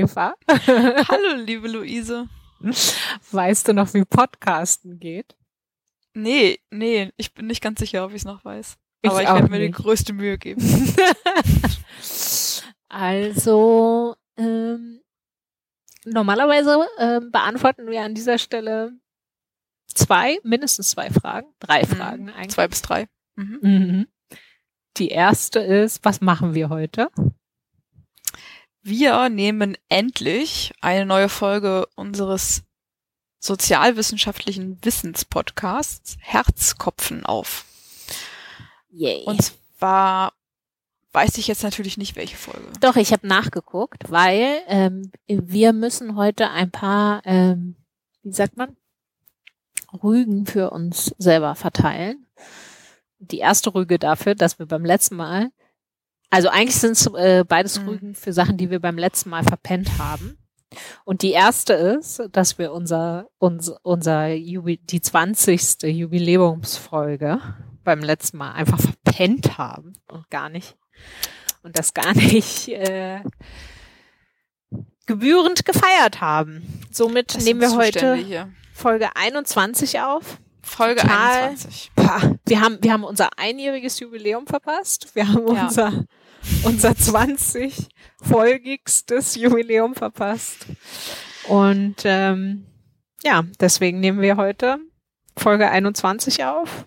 Eva. Hallo, liebe Luise. Weißt du noch, wie Podcasten geht? Nee, nee, ich bin nicht ganz sicher, ob ich es noch weiß. Ich Aber ich werde mir nicht. die größte Mühe geben. Also, ähm, normalerweise ähm, beantworten wir an dieser Stelle zwei, mindestens zwei Fragen, drei Fragen eigentlich. Zwei bis drei. Mhm. Mhm. Die erste ist, was machen wir heute? Wir nehmen endlich eine neue Folge unseres sozialwissenschaftlichen Wissenspodcasts Herzkopfen auf. Yay. Und zwar weiß ich jetzt natürlich nicht, welche Folge. Doch, ich habe nachgeguckt, weil ähm, wir müssen heute ein paar, ähm, wie sagt man, Rügen für uns selber verteilen. Die erste Rüge dafür, dass wir beim letzten Mal, also eigentlich sind es äh, beides Mhm. Rügen für Sachen, die wir beim letzten Mal verpennt haben. Und die erste ist, dass wir unser, uns, unser Jubi die 20. Jubiläumsfolge beim letzten Mal einfach verpennt haben und gar nicht und das gar nicht äh, gebührend gefeiert haben. Somit Das nehmen wir heute hier. Folge 21 auf. Folge Total. 21. Pah, wir haben, wir haben unser einjähriges Jubiläum verpasst. Wir haben Ja. unser, unser 20 folgigstes Jubiläum verpasst. Und ähm, ja, deswegen nehmen wir heute Folge 21 auf.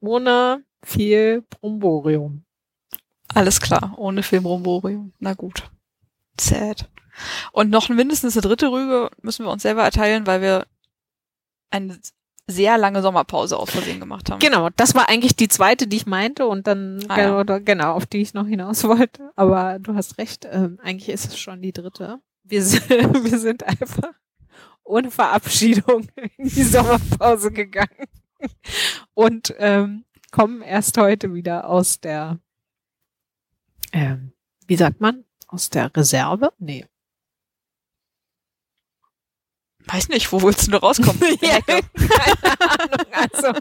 Ohne viel Bromborium. Alles klar, ohne Filmbromborium. Na gut. Sad. Und noch mindestens eine dritte Rüge müssen wir uns selber erteilen, weil wir eine sehr lange Sommerpause aus Versehen gemacht haben. Genau, das war eigentlich die zweite, die ich meinte und dann Ah, ja. genau, genau, auf die ich noch hinaus wollte. Aber du hast recht, ähm, eigentlich ist es schon die dritte. Wir sind, wir sind einfach ohne Verabschiedung in die Sommerpause gegangen und ähm, kommen erst heute wieder aus der, ähm, wie sagt man, aus der Reserve? Nee. Weiß nicht, wo willst du nur rauskommen? Ja, keine Ahnung. Also,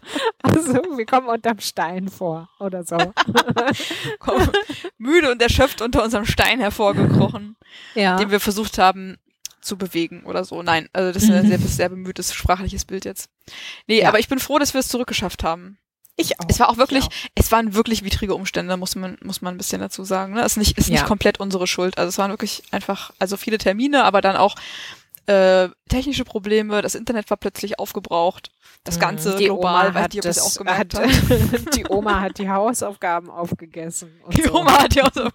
also, wir kommen unterm Stein vor oder so. Komm, Müde und erschöpft unter unserem Stein hervorgekrochen, ja. den wir versucht haben zu bewegen oder so. Nein, also das ist ein sehr, sehr bemühtes sprachliches Bild jetzt. Nee, Ja. aber ich bin froh, dass wir es zurückgeschafft haben. Ich auch. Es war auch wirklich, Ich es waren wirklich widrige Umstände, muss man, muss man ein bisschen dazu sagen. Ne? Es ist nicht, ist Ja. nicht komplett unsere Schuld. Also es waren wirklich einfach, also viele Termine, aber dann auch äh, technische Probleme. Das Internet war plötzlich aufgebraucht. Das Ganze Mhm. Die global, Oma weil hat die das, das- auch gemerkt hat- hat. die Oma hat die Hausaufgaben aufgegessen. Die so. Oma hat ja auch so.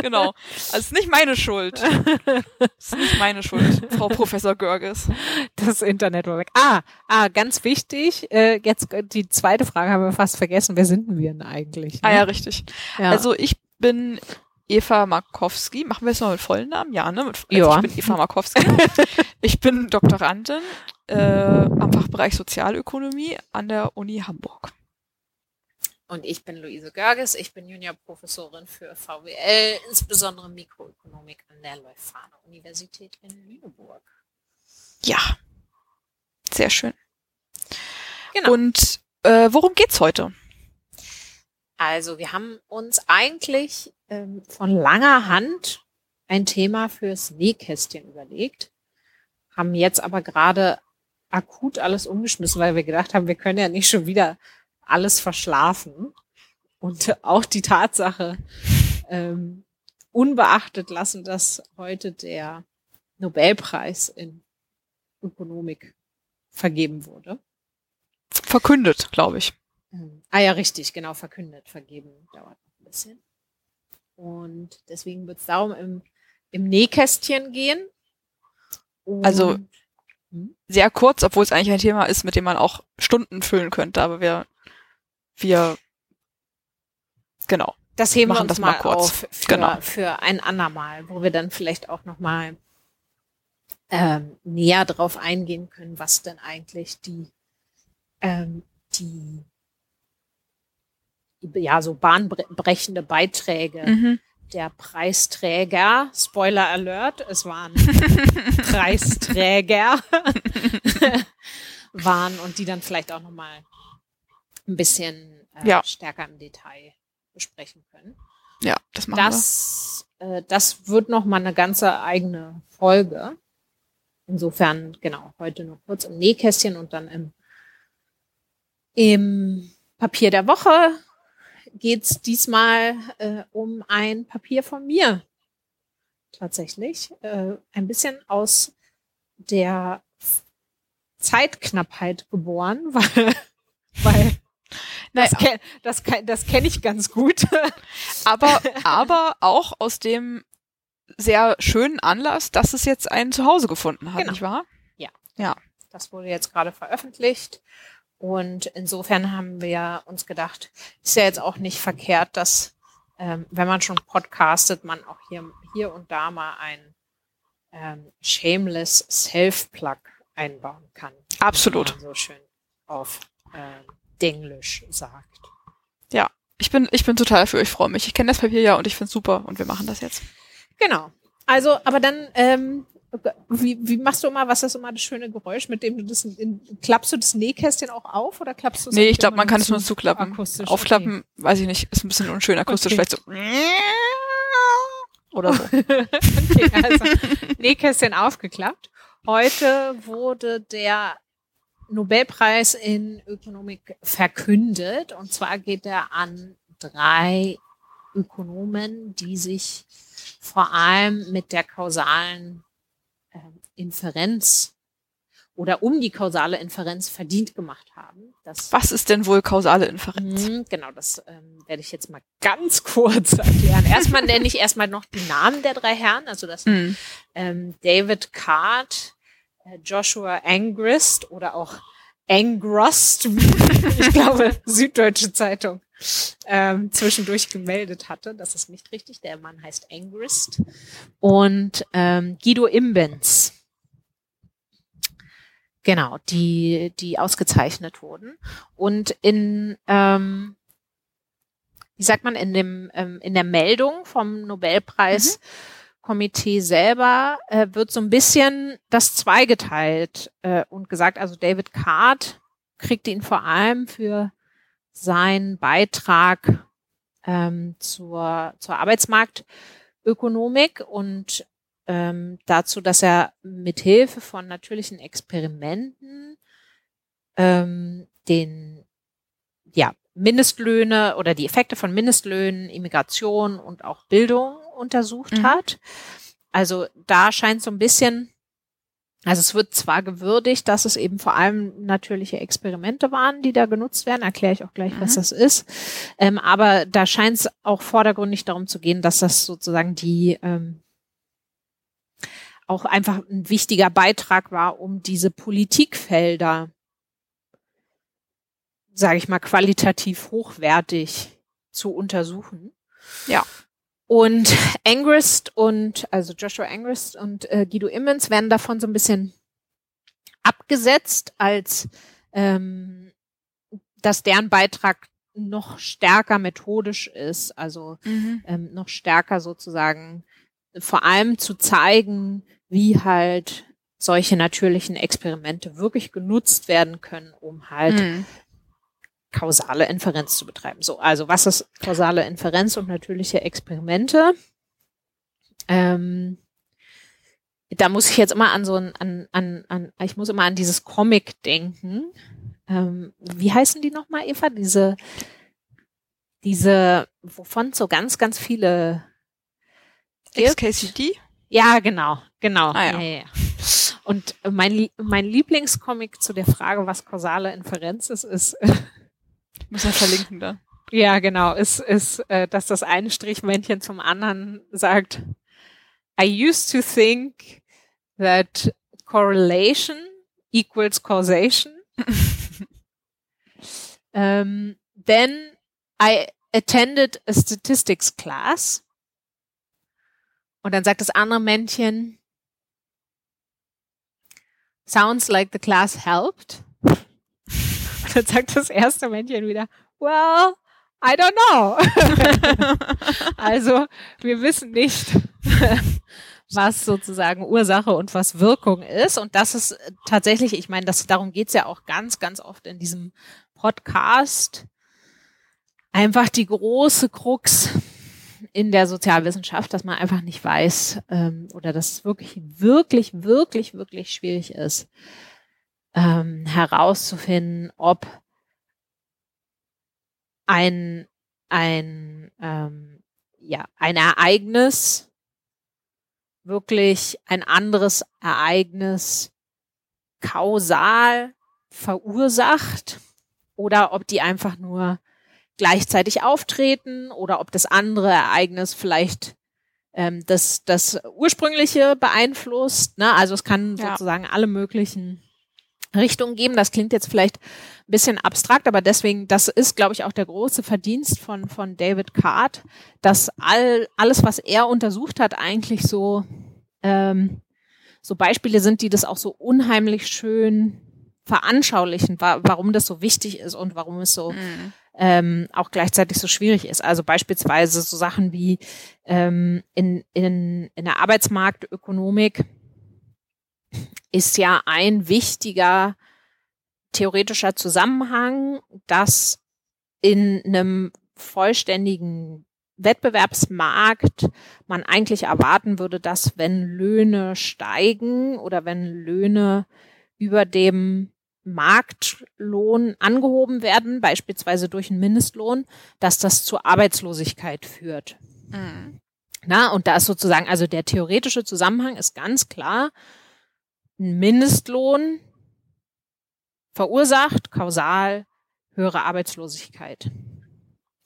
genau. Also es ist nicht meine Schuld. Es ist nicht meine Schuld, Frau Professor Görges. Das Internet war weg. Ah, ah, ganz wichtig. Äh, jetzt äh, die zweite Frage haben wir fast vergessen. Wer sind wir denn eigentlich? Ah ne? ja, richtig. ja. Also ich bin Eva Markowski. Machen wir es mal mit vollen Namen? Ja, ne? Mit, also Ja. Ich bin Eva Markowski. ich bin Doktorandin äh, am Fachbereich Sozialökonomie an der Uni Hamburg. Und ich bin Luise Görges. Ich bin Juniorprofessorin für VWL, insbesondere Mikroökonomik an der Leuphana Universität in Lüneburg. Ja. Sehr schön. Genau. Und äh, worum geht's heute? Also wir haben uns eigentlich ähm, von langer Hand ein Thema fürs Nähkästchen überlegt, haben jetzt aber gerade akut alles umgeschmissen, weil wir gedacht haben, wir können ja nicht schon wieder alles verschlafen und auch die Tatsache ähm, unbeachtet lassen, dass heute der Nobelpreis in Ökonomik vergeben wurde. Verkündet, glaube ich. Ähm, ah ja, richtig, genau, verkündet, vergeben dauert noch ein bisschen. Und deswegen wird es darum im, im Nähkästchen gehen. Und, Also- Hm? Sehr kurz, obwohl es eigentlich ein Thema ist, mit dem man auch Stunden füllen könnte, aber wir, wir, genau. das heben wir machen uns das mal, mal kurz. auf für, Genau. für ein andermal, wo wir dann vielleicht auch nochmal ähm, näher drauf eingehen können, was denn eigentlich die, ähm, die ja, so bahnbrechende Beiträge Mhm. der Preisträger, Spoiler Alert, es waren Preisträger, waren und die dann vielleicht auch nochmal ein bisschen äh, Ja. stärker im Detail besprechen können. Ja, das machen das, wir. Äh, das wird noch mal eine ganze eigene Folge. Insofern, genau, heute nur kurz im Nähkästchen und dann im, im Papier der Woche geht's diesmal äh, um ein Papier von mir. Tatsächlich. Äh, ein bisschen aus der Zeitknappheit geboren, weil, weil naja. das, kenn, das, das kenne ich ganz gut. aber, aber auch aus dem sehr schönen Anlass, dass es jetzt ein Zuhause gefunden hat, genau. nicht wahr? Ja. Ja. Das wurde jetzt gerade veröffentlicht. Und insofern haben wir uns gedacht, ist ja jetzt auch nicht verkehrt, dass, ähm, wenn man schon podcastet, man auch hier, hier und da mal ein ähm, shameless Self-Plug einbauen kann. Absolut. so schön auf äh, Denglisch sagt. Ja, ich bin, ich bin total dafür. Ich freue mich. Ich kenne das Papier ja und ich finde es super und wir machen das jetzt. Genau. Also, aber dann, ähm, wie, wie machst du immer, was ist immer das schöne Geräusch, mit dem du das, in, klappst du das Nähkästchen auch auf oder klappst du es? Nee, ich glaube, man kann es nur zuklappen. Akustisch, Aufklappen, okay. weiß ich nicht, ist ein bisschen unschön akustisch, okay. vielleicht so. Oder so. okay, also Nähkästchen aufgeklappt. Heute wurde der Nobelpreis in Ökonomik verkündet. Und zwar geht er an drei Ökonomen, die sich vor allem mit der kausalen Inferenz oder um die kausale Inferenz verdient gemacht haben. Das, Was ist denn wohl kausale Inferenz? Mh, genau, das ähm, werde ich jetzt mal ganz kurz erklären. Erstmal nenne ich erstmal noch die Namen der drei Herren. Also das mhm. ähm, David Card, äh, Joshua Angrist oder auch Angrust, ich glaube, Süddeutsche Zeitung ähm, zwischendurch gemeldet hatte. Das ist nicht richtig. Der Mann heißt Angrist. Und ähm, Guido Imbens. Genau, die, die ausgezeichnet wurden. Und in, ähm, wie sagt man, in dem, ähm, in der Meldung vom Nobelpreiskomitee mhm. selber äh, wird so ein bisschen das zweigeteilt äh, und gesagt, also David Card kriegte ihn vor allem für seinen Beitrag ähm, zur, zur Arbeitsmarktökonomik und ähm, dazu, dass er mit Hilfe von natürlichen Experimenten ähm, den ja, Mindestlöhne oder die Effekte von Mindestlöhnen, Immigration und auch Bildung untersucht mhm. hat. Also da scheint so ein bisschen, also es wird zwar gewürdigt, dass es eben vor allem natürliche Experimente waren, die da genutzt werden, erkläre ich auch gleich, mhm. was das ist. Ähm, aber da scheint es auch vordergründig darum zu gehen, dass das sozusagen die ähm, auch einfach ein wichtiger Beitrag war, um diese Politikfelder, sage ich mal, qualitativ hochwertig zu untersuchen. Ja. Und Angrist und, also Joshua Angrist und äh, Guido Immens werden davon so ein bisschen abgesetzt, als ähm, dass deren Beitrag noch stärker methodisch ist, also mhm. ähm, noch stärker sozusagen vor allem zu zeigen, wie halt solche natürlichen Experimente wirklich genutzt werden können, um halt mhm. kausale Inferenz zu betreiben. So, also was ist kausale Inferenz und natürliche Experimente? Ähm, da muss ich jetzt immer an so ein, an, an, an, ich muss immer an dieses Comic denken. Ähm, wie heißen die nochmal, Eva? Diese, diese, wovon so ganz, ganz viele XKCD? Ja, genau, genau. Ah, ja. Ja, ja. Und mein, mein Lieblingscomic zu der Frage, was kausale Inferenz ist, ist. Muss ja verlinken da. Ja, genau. Ist, ist, äh, dass das eine Strichmännchen zum anderen sagt, I used to think that correlation equals causation. um, then I attended a statistics class und dann sagt das andere Männchen, sounds like the class helped. Und dann sagt das erste Männchen wieder, well, I don't know. also wir wissen nicht, was sozusagen Ursache und was Wirkung ist. Und das ist tatsächlich, ich meine, das, darum geht's ja auch ganz, ganz oft in diesem Podcast. Einfach die große Krux in der Sozialwissenschaft, dass man einfach nicht weiß ähm, oder dass es wirklich, wirklich, wirklich, wirklich schwierig ist, ähm, herauszufinden, ob ein, ein, ähm, ja, ein Ereignis wirklich ein anderes Ereignis kausal verursacht oder ob die einfach nur gleichzeitig auftreten oder ob das andere Ereignis vielleicht ähm, das, das ursprüngliche beeinflusst. Ne? Also es kann ja. sozusagen alle möglichen Richtungen geben. Das klingt jetzt vielleicht ein bisschen abstrakt, aber deswegen, das ist, glaube ich, auch der große Verdienst von, von David Card, dass all, alles, was er untersucht hat, eigentlich so, ähm, so Beispiele sind, die das auch so unheimlich schön veranschaulichen, wa warum das so wichtig ist und warum es so mhm. Ähm, auch gleichzeitig so schwierig ist. Also beispielsweise so Sachen wie ähm, in, in, in der Arbeitsmarktökonomik ist ja ein wichtiger theoretischer Zusammenhang, dass in einem vollständigen Wettbewerbsmarkt man eigentlich erwarten würde, dass wenn Löhne steigen oder wenn Löhne über dem Marktlohn angehoben werden, beispielsweise durch einen Mindestlohn, dass das zu Arbeitslosigkeit führt. Mhm. Na, und da ist sozusagen, also der theoretische Zusammenhang ist ganz klar, ein Mindestlohn verursacht kausal höhere Arbeitslosigkeit.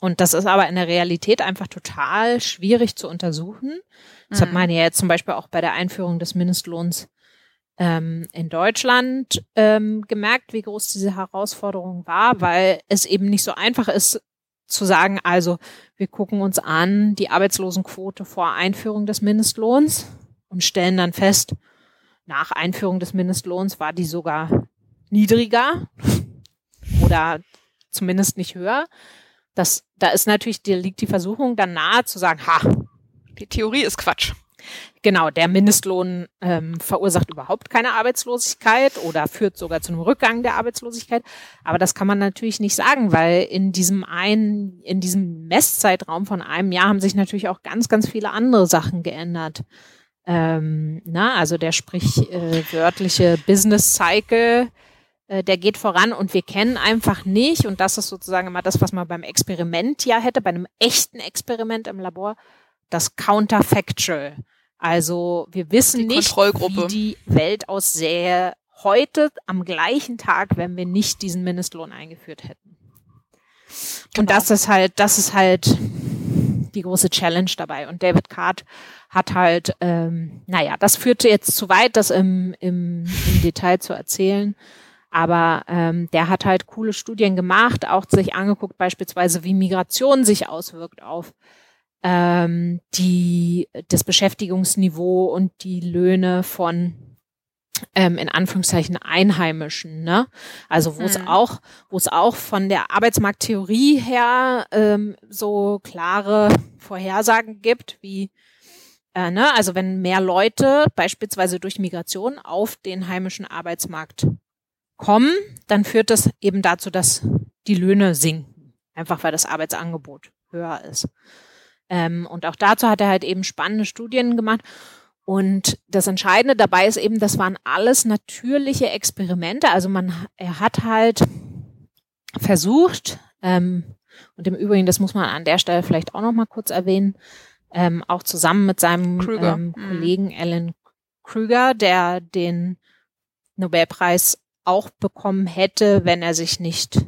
Und das ist aber in der Realität einfach total schwierig zu untersuchen. Das mhm. hat man ja jetzt zum Beispiel auch bei der Einführung des Mindestlohns ähm, in Deutschland ähm, gemerkt, wie groß diese Herausforderung war, weil es eben nicht so einfach ist zu sagen, also wir gucken uns an die Arbeitslosenquote vor Einführung des Mindestlohns und stellen dann fest, nach Einführung des Mindestlohns war die sogar niedriger oder zumindest nicht höher. Das, da ist natürlich, da liegt die Versuchung dann nahe zu sagen, ha, die Theorie ist Quatsch. Genau, der Mindestlohn ähm, verursacht überhaupt keine Arbeitslosigkeit oder führt sogar zu einem Rückgang der Arbeitslosigkeit. Aber das kann man natürlich nicht sagen, weil in diesem einen, in diesem Messzeitraum von einem Jahr haben sich natürlich auch ganz, ganz viele andere Sachen geändert. Ähm, na, also der sprichwörtliche äh, Business Cycle, äh, der geht voran und wir kennen einfach nicht, und das ist sozusagen immer das, was man beim Experiment ja hätte, bei einem echten Experiment im Labor, das Counterfactual. Also wir wissen nicht, wie die Welt aussähe heute am gleichen Tag, wenn wir nicht diesen Mindestlohn eingeführt hätten. Genau. Und das ist halt, das ist halt die große Challenge dabei. Und David Card hat halt, ähm, naja, das führte jetzt zu weit, das im, im, im Detail zu erzählen. Aber ähm, der hat halt coole Studien gemacht, auch sich angeguckt, beispielsweise, wie Migration sich auswirkt auf ähm, die, das Beschäftigungsniveau und die Löhne von ähm, in Anführungszeichen Einheimischen, ne? Also wo es mhm. auch, wo es auch von der Arbeitsmarkttheorie her ähm, so klare Vorhersagen gibt, wie äh, ne? Also wenn mehr Leute beispielsweise durch Migration auf den heimischen Arbeitsmarkt kommen, dann führt das eben dazu, dass die Löhne sinken, einfach weil das Arbeitsangebot höher ist. Ähm, und auch dazu hat er halt eben spannende Studien gemacht. Und das Entscheidende dabei ist eben, das waren alles natürliche Experimente. Also man, er hat halt versucht, ähm, und im Übrigen, das muss man an der Stelle vielleicht auch noch mal kurz erwähnen, ähm, auch zusammen mit seinem ähm, mhm. Kollegen Alan Krüger, der den Nobelpreis auch bekommen hätte, wenn er sich nicht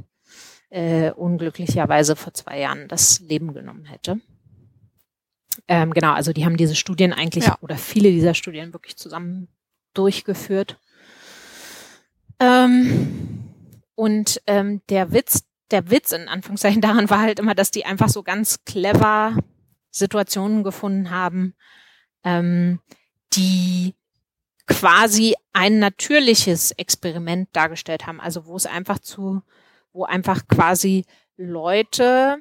äh, unglücklicherweise vor zwei Jahren das Leben genommen hätte. Ähm, genau, also die haben diese Studien eigentlich ja. oder viele dieser Studien wirklich zusammen durchgeführt. Ähm, und ähm, der Witz, der Witz in Anführungszeichen daran war halt immer, dass die einfach so ganz clever Situationen gefunden haben, ähm, die quasi ein natürliches Experiment dargestellt haben. Also wo es einfach zu, wo einfach quasi Leute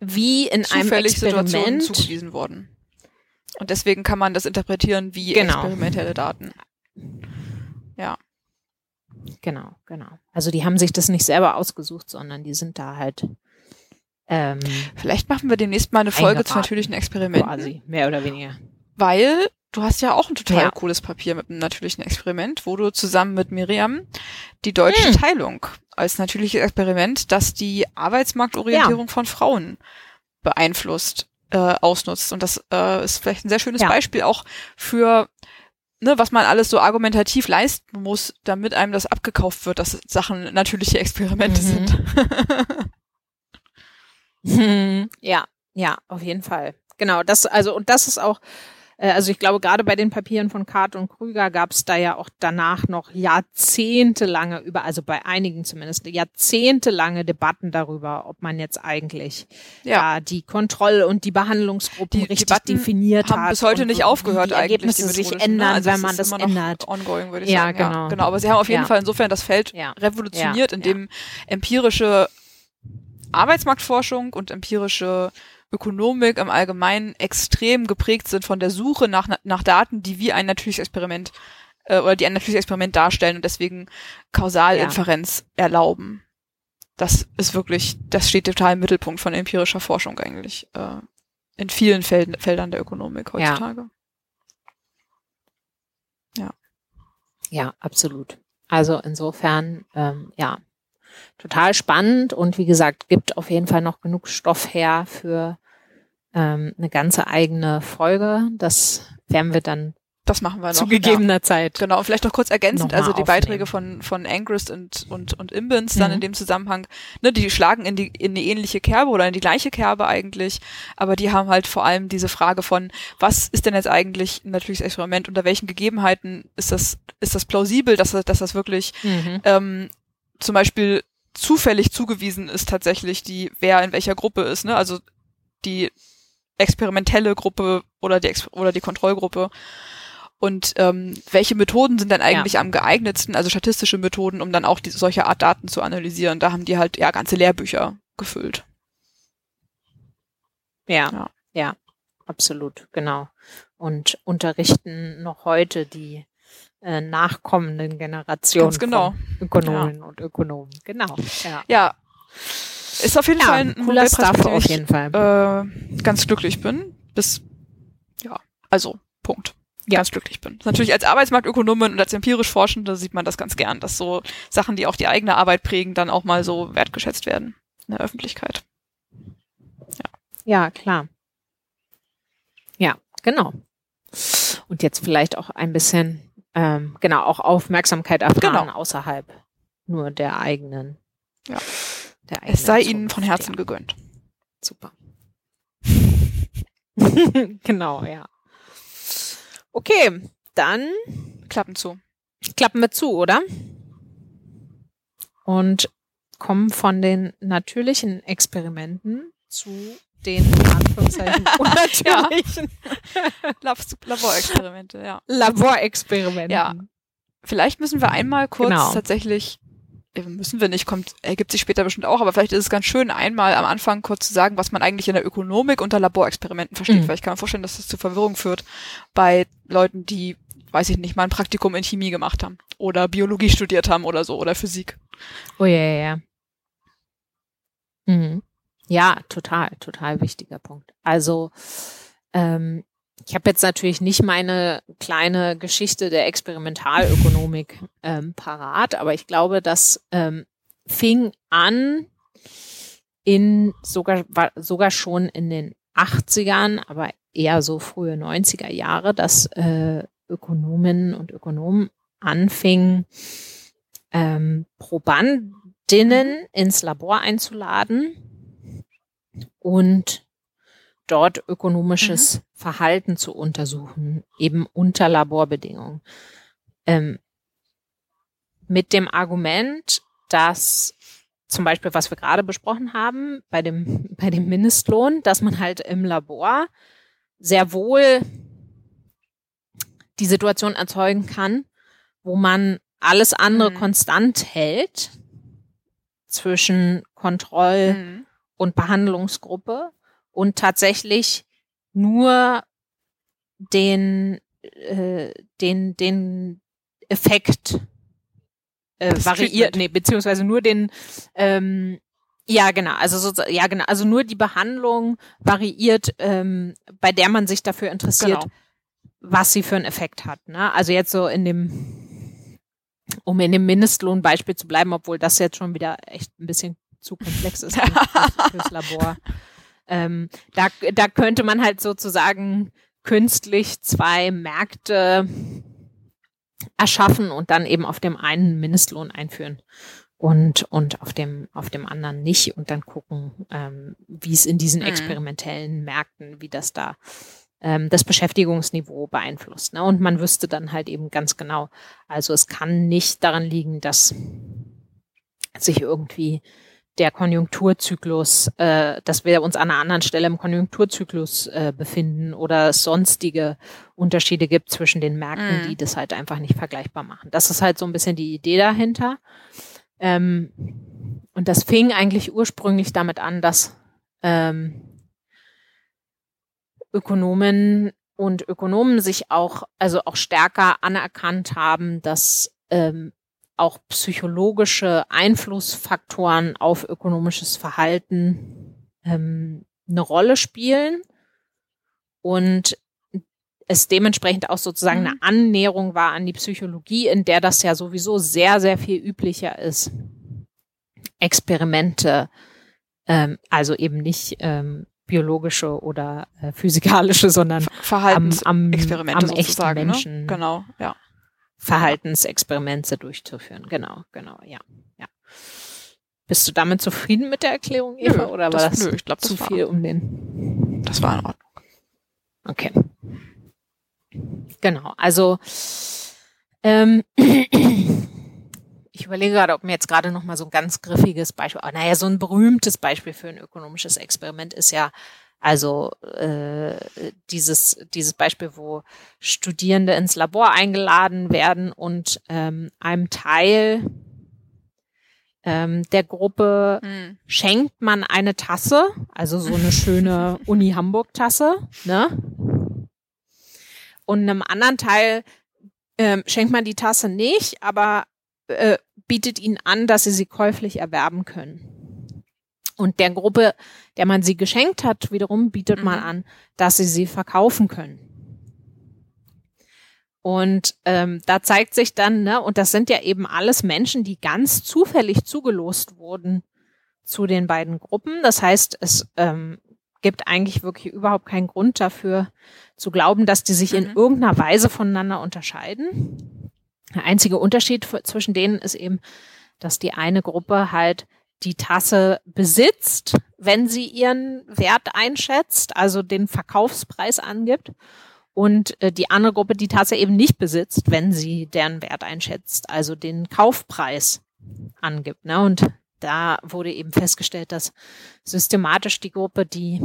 wie in einem Experiment Situationen zugewiesen worden. Und deswegen kann man das interpretieren wie genau. experimentelle Daten. Ja. Genau, genau. Also die haben sich das nicht selber ausgesucht, sondern die sind da halt ähm, Vielleicht machen wir demnächst mal eine Folge zu natürlichen Experimenten. quasi, mehr oder weniger. Weil du hast ja auch ein total Ja. cooles Papier mit einem natürlichen Experiment, wo du zusammen mit Miriam die deutsche Hm. Teilung als natürliches Experiment, das die Arbeitsmarktorientierung von Frauen beeinflusst, äh, ausnutzt. Und das äh, ist vielleicht ein sehr schönes Ja. Beispiel auch für Ne, was man alles so argumentativ leisten muss, damit einem das abgekauft wird, dass Sachen natürliche Experimente Mhm. sind. Hm, Ja, ja, auf jeden Fall. Genau, das, also, und das ist auch, also ich glaube, gerade bei den Papieren von Kart und Krüger gab es da ja auch danach noch jahrzehntelange über, also bei einigen zumindest, jahrzehntelange Debatten darüber, ob man jetzt eigentlich Ja. ja. die Kontroll- und die Behandlungsgruppen Die richtig Debatten definiert haben hat. bis heute nicht aufgehört die eigentlich. Ergebnisse die sich ne? ändern, Also wenn man ist das immer noch ändert. Ongoing, würde ich Ja, sagen. Ja, genau. genau. Aber sie haben auf jeden Ja. Fall insofern das Feld revolutioniert, indem empirische Arbeitsmarktforschung und empirische Ökonomik im Allgemeinen extrem geprägt sind von der Suche nach, nach Daten, die wie ein natürliches Experiment äh, oder die ein natürliches Experiment darstellen und deswegen Kausalinferenz erlauben. Das ist wirklich, das steht total im Mittelpunkt von empirischer Forschung eigentlich äh, in vielen Felden, Feldern der Ökonomik Ja. heutzutage. Ja, absolut. Also insofern, ähm, ja, total spannend und wie gesagt, gibt auf jeden Fall noch genug Stoff her für ähm, eine ganze eigene Folge. Das werden wir dann Das machen wir noch. zu ja. gegebener Zeit. Genau, und vielleicht noch kurz ergänzend, Nochmal also die aufnehmen. Beiträge von, von Angrist und, und, und Imbens dann Mhm. in dem Zusammenhang, ne, die schlagen in die, in eine ähnliche Kerbe oder in die gleiche Kerbe eigentlich, aber die haben halt vor allem diese Frage von, was ist denn jetzt eigentlich ein natürliches Experiment, unter welchen Gegebenheiten ist das, ist das plausibel, dass, das- dass das wirklich, Mhm. ähm, zum Beispiel zufällig zugewiesen ist tatsächlich die, wer in welcher Gruppe ist, ne, also die experimentelle Gruppe oder die, Ex oder die Kontrollgruppe. Und ähm, welche Methoden sind dann eigentlich am geeignetsten, also statistische Methoden, um dann auch die, solche Art Daten zu analysieren? Da haben die halt ja ganze Lehrbücher gefüllt. Ja, Ja. ja, absolut, genau. Und unterrichten noch heute die äh, nachkommenden Generationen Ganz genau. von Ökonominnen und Ökonomen. Genau. Ja, Ja. Ist auf jeden ja Fall ein cooler Stuff auf ich jeden Fall. äh, ganz glücklich bin. Bis ja, also Punkt. Ja. Ganz glücklich bin. Natürlich als Arbeitsmarktökonomin und als empirisch Forschende sieht man das ganz gern, dass so Sachen, die auch die eigene Arbeit prägen, dann auch mal so wertgeschätzt werden in der Öffentlichkeit. Ja, klar. Ja, genau. Und jetzt vielleicht auch ein bisschen, ähm, genau, auch Aufmerksamkeit erfahren Genau. außerhalb nur der eigenen. Ja. Der Es sei eigenen Ihnen von Herzen gegönnt. Super. genau, ja. Okay, dann Klappen zu. klappen wir zu, oder? Und kommen von den natürlichen Experimenten zu den in Anführungszeichen unnatürlichen Lab- Laborexperimente, ja. Laborexperimenten. Ja. Vielleicht müssen wir einmal kurz Genau. tatsächlich, müssen wir nicht, kommt, ergibt sich später bestimmt auch, aber vielleicht ist es ganz schön, einmal am Anfang kurz zu sagen, was man eigentlich in der Ökonomik unter Laborexperimenten versteht, Mhm. weil ich kann mir vorstellen, dass das zu Verwirrung führt bei Leuten, die, weiß ich nicht, mal ein Praktikum in Chemie gemacht haben oder Biologie studiert haben oder so oder Physik. Oh ja, ja, ja. Mhm. Ja, total, total wichtiger Punkt. Also ähm, ich habe jetzt natürlich nicht meine kleine Geschichte der Experimentalökonomik ähm, parat, aber ich glaube, das ähm, fing an in sogar war sogar schon in den 80ern, aber eher so frühe 90er Jahre, dass äh, Ökonominnen und Ökonomen anfingen, ähm, Probandinnen ins Labor einzuladen und dort ökonomisches Verhalten zu untersuchen, eben unter Laborbedingungen. Ähm, mit dem Argument, dass zum Beispiel, was wir gerade besprochen haben, bei dem, bei dem Mindestlohn, dass man halt im Labor sehr wohl die Situation erzeugen kann, wo man alles andere Mhm. konstant hält zwischen Kontroll- Mhm. Und Behandlungsgruppe und tatsächlich nur den, äh, den, den Effekt äh, Das variiert, nee, beziehungsweise nur den, ähm, Ja, genau. Also so, ja, genau. Also nur die Behandlung variiert, ähm, bei der man sich dafür interessiert, Genau. was sie für einen Effekt hat. Ne? Also jetzt so in dem, um in dem Mindestlohnbeispiel zu bleiben, obwohl das jetzt schon wieder echt ein bisschen zu komplex ist fürs, Labor. Ähm, da, da könnte man halt sozusagen künstlich zwei Märkte erschaffen und dann eben auf dem einen Mindestlohn einführen und, und auf dem, auf dem anderen nicht und dann gucken, ähm, wie es in diesen Mhm. experimentellen Märkten, wie das da ähm, das Beschäftigungsniveau beeinflusst. Ne? Und man wüsste dann halt eben ganz genau, also es kann nicht daran liegen, dass sich irgendwie der Konjunkturzyklus, äh, dass wir uns an einer anderen Stelle im Konjunkturzyklus äh, befinden oder sonstige Unterschiede gibt zwischen den Märkten, Mhm. die das halt einfach nicht vergleichbar machen. Das ist halt so ein bisschen die Idee dahinter. Ähm, und das fing eigentlich ursprünglich damit an, dass ähm, Ökonomen und Ökonomen sich auch, also auch stärker anerkannt haben, dass ähm, auch psychologische Einflussfaktoren auf ökonomisches Verhalten ähm, eine Rolle spielen und es dementsprechend auch sozusagen Mhm. eine Annäherung war an die Psychologie, in der das ja sowieso sehr, sehr viel üblicher ist, Experimente, ähm, also eben nicht ähm, biologische oder äh, physikalische, sondern Verhaltensexperimente am echten sozusagen. Menschen. Ne? Genau, ja. Verhaltensexperimente durchzuführen. Genau, genau, ja, ja. Bist du damit zufrieden mit der Erklärung, Eva, Nö, oder war das- nö, ich glaub, das zu war- viel um den? Das war in Ordnung. Okay. Genau, also ähm, ich überlege gerade, ob mir jetzt gerade noch mal so ein ganz griffiges Beispiel, oh, naja, so ein berühmtes Beispiel für ein ökonomisches Experiment ist ja also äh, dieses dieses Beispiel, wo Studierende ins Labor eingeladen werden und ähm, einem Teil ähm, der Gruppe Mhm. schenkt man eine Tasse, also so eine schöne Uni Hamburg Tasse, ne? Und einem anderen Teil ähm, schenkt man die Tasse nicht, aber äh, bietet ihnen an, dass sie sie käuflich erwerben können. Und der Gruppe, der man sie geschenkt hat, wiederum bietet man Mhm. an, dass sie sie verkaufen können. Und ähm, da zeigt sich dann, ne, und das sind ja eben alles Menschen, die ganz zufällig zugelost wurden zu den beiden Gruppen. Das heißt, es ähm, gibt eigentlich wirklich überhaupt keinen Grund dafür zu glauben, dass die sich in Mhm. irgendeiner Weise voneinander unterscheiden. Der einzige Unterschied zwischen denen ist eben, dass die eine Gruppe halt die Tasse besitzt, wenn sie ihren Wert einschätzt, also den Verkaufspreis angibt und äh, die andere Gruppe die Tasse eben nicht besitzt, wenn sie deren Wert einschätzt, also den Kaufpreis angibt. Ne? Und da wurde eben festgestellt, dass systematisch die Gruppe, die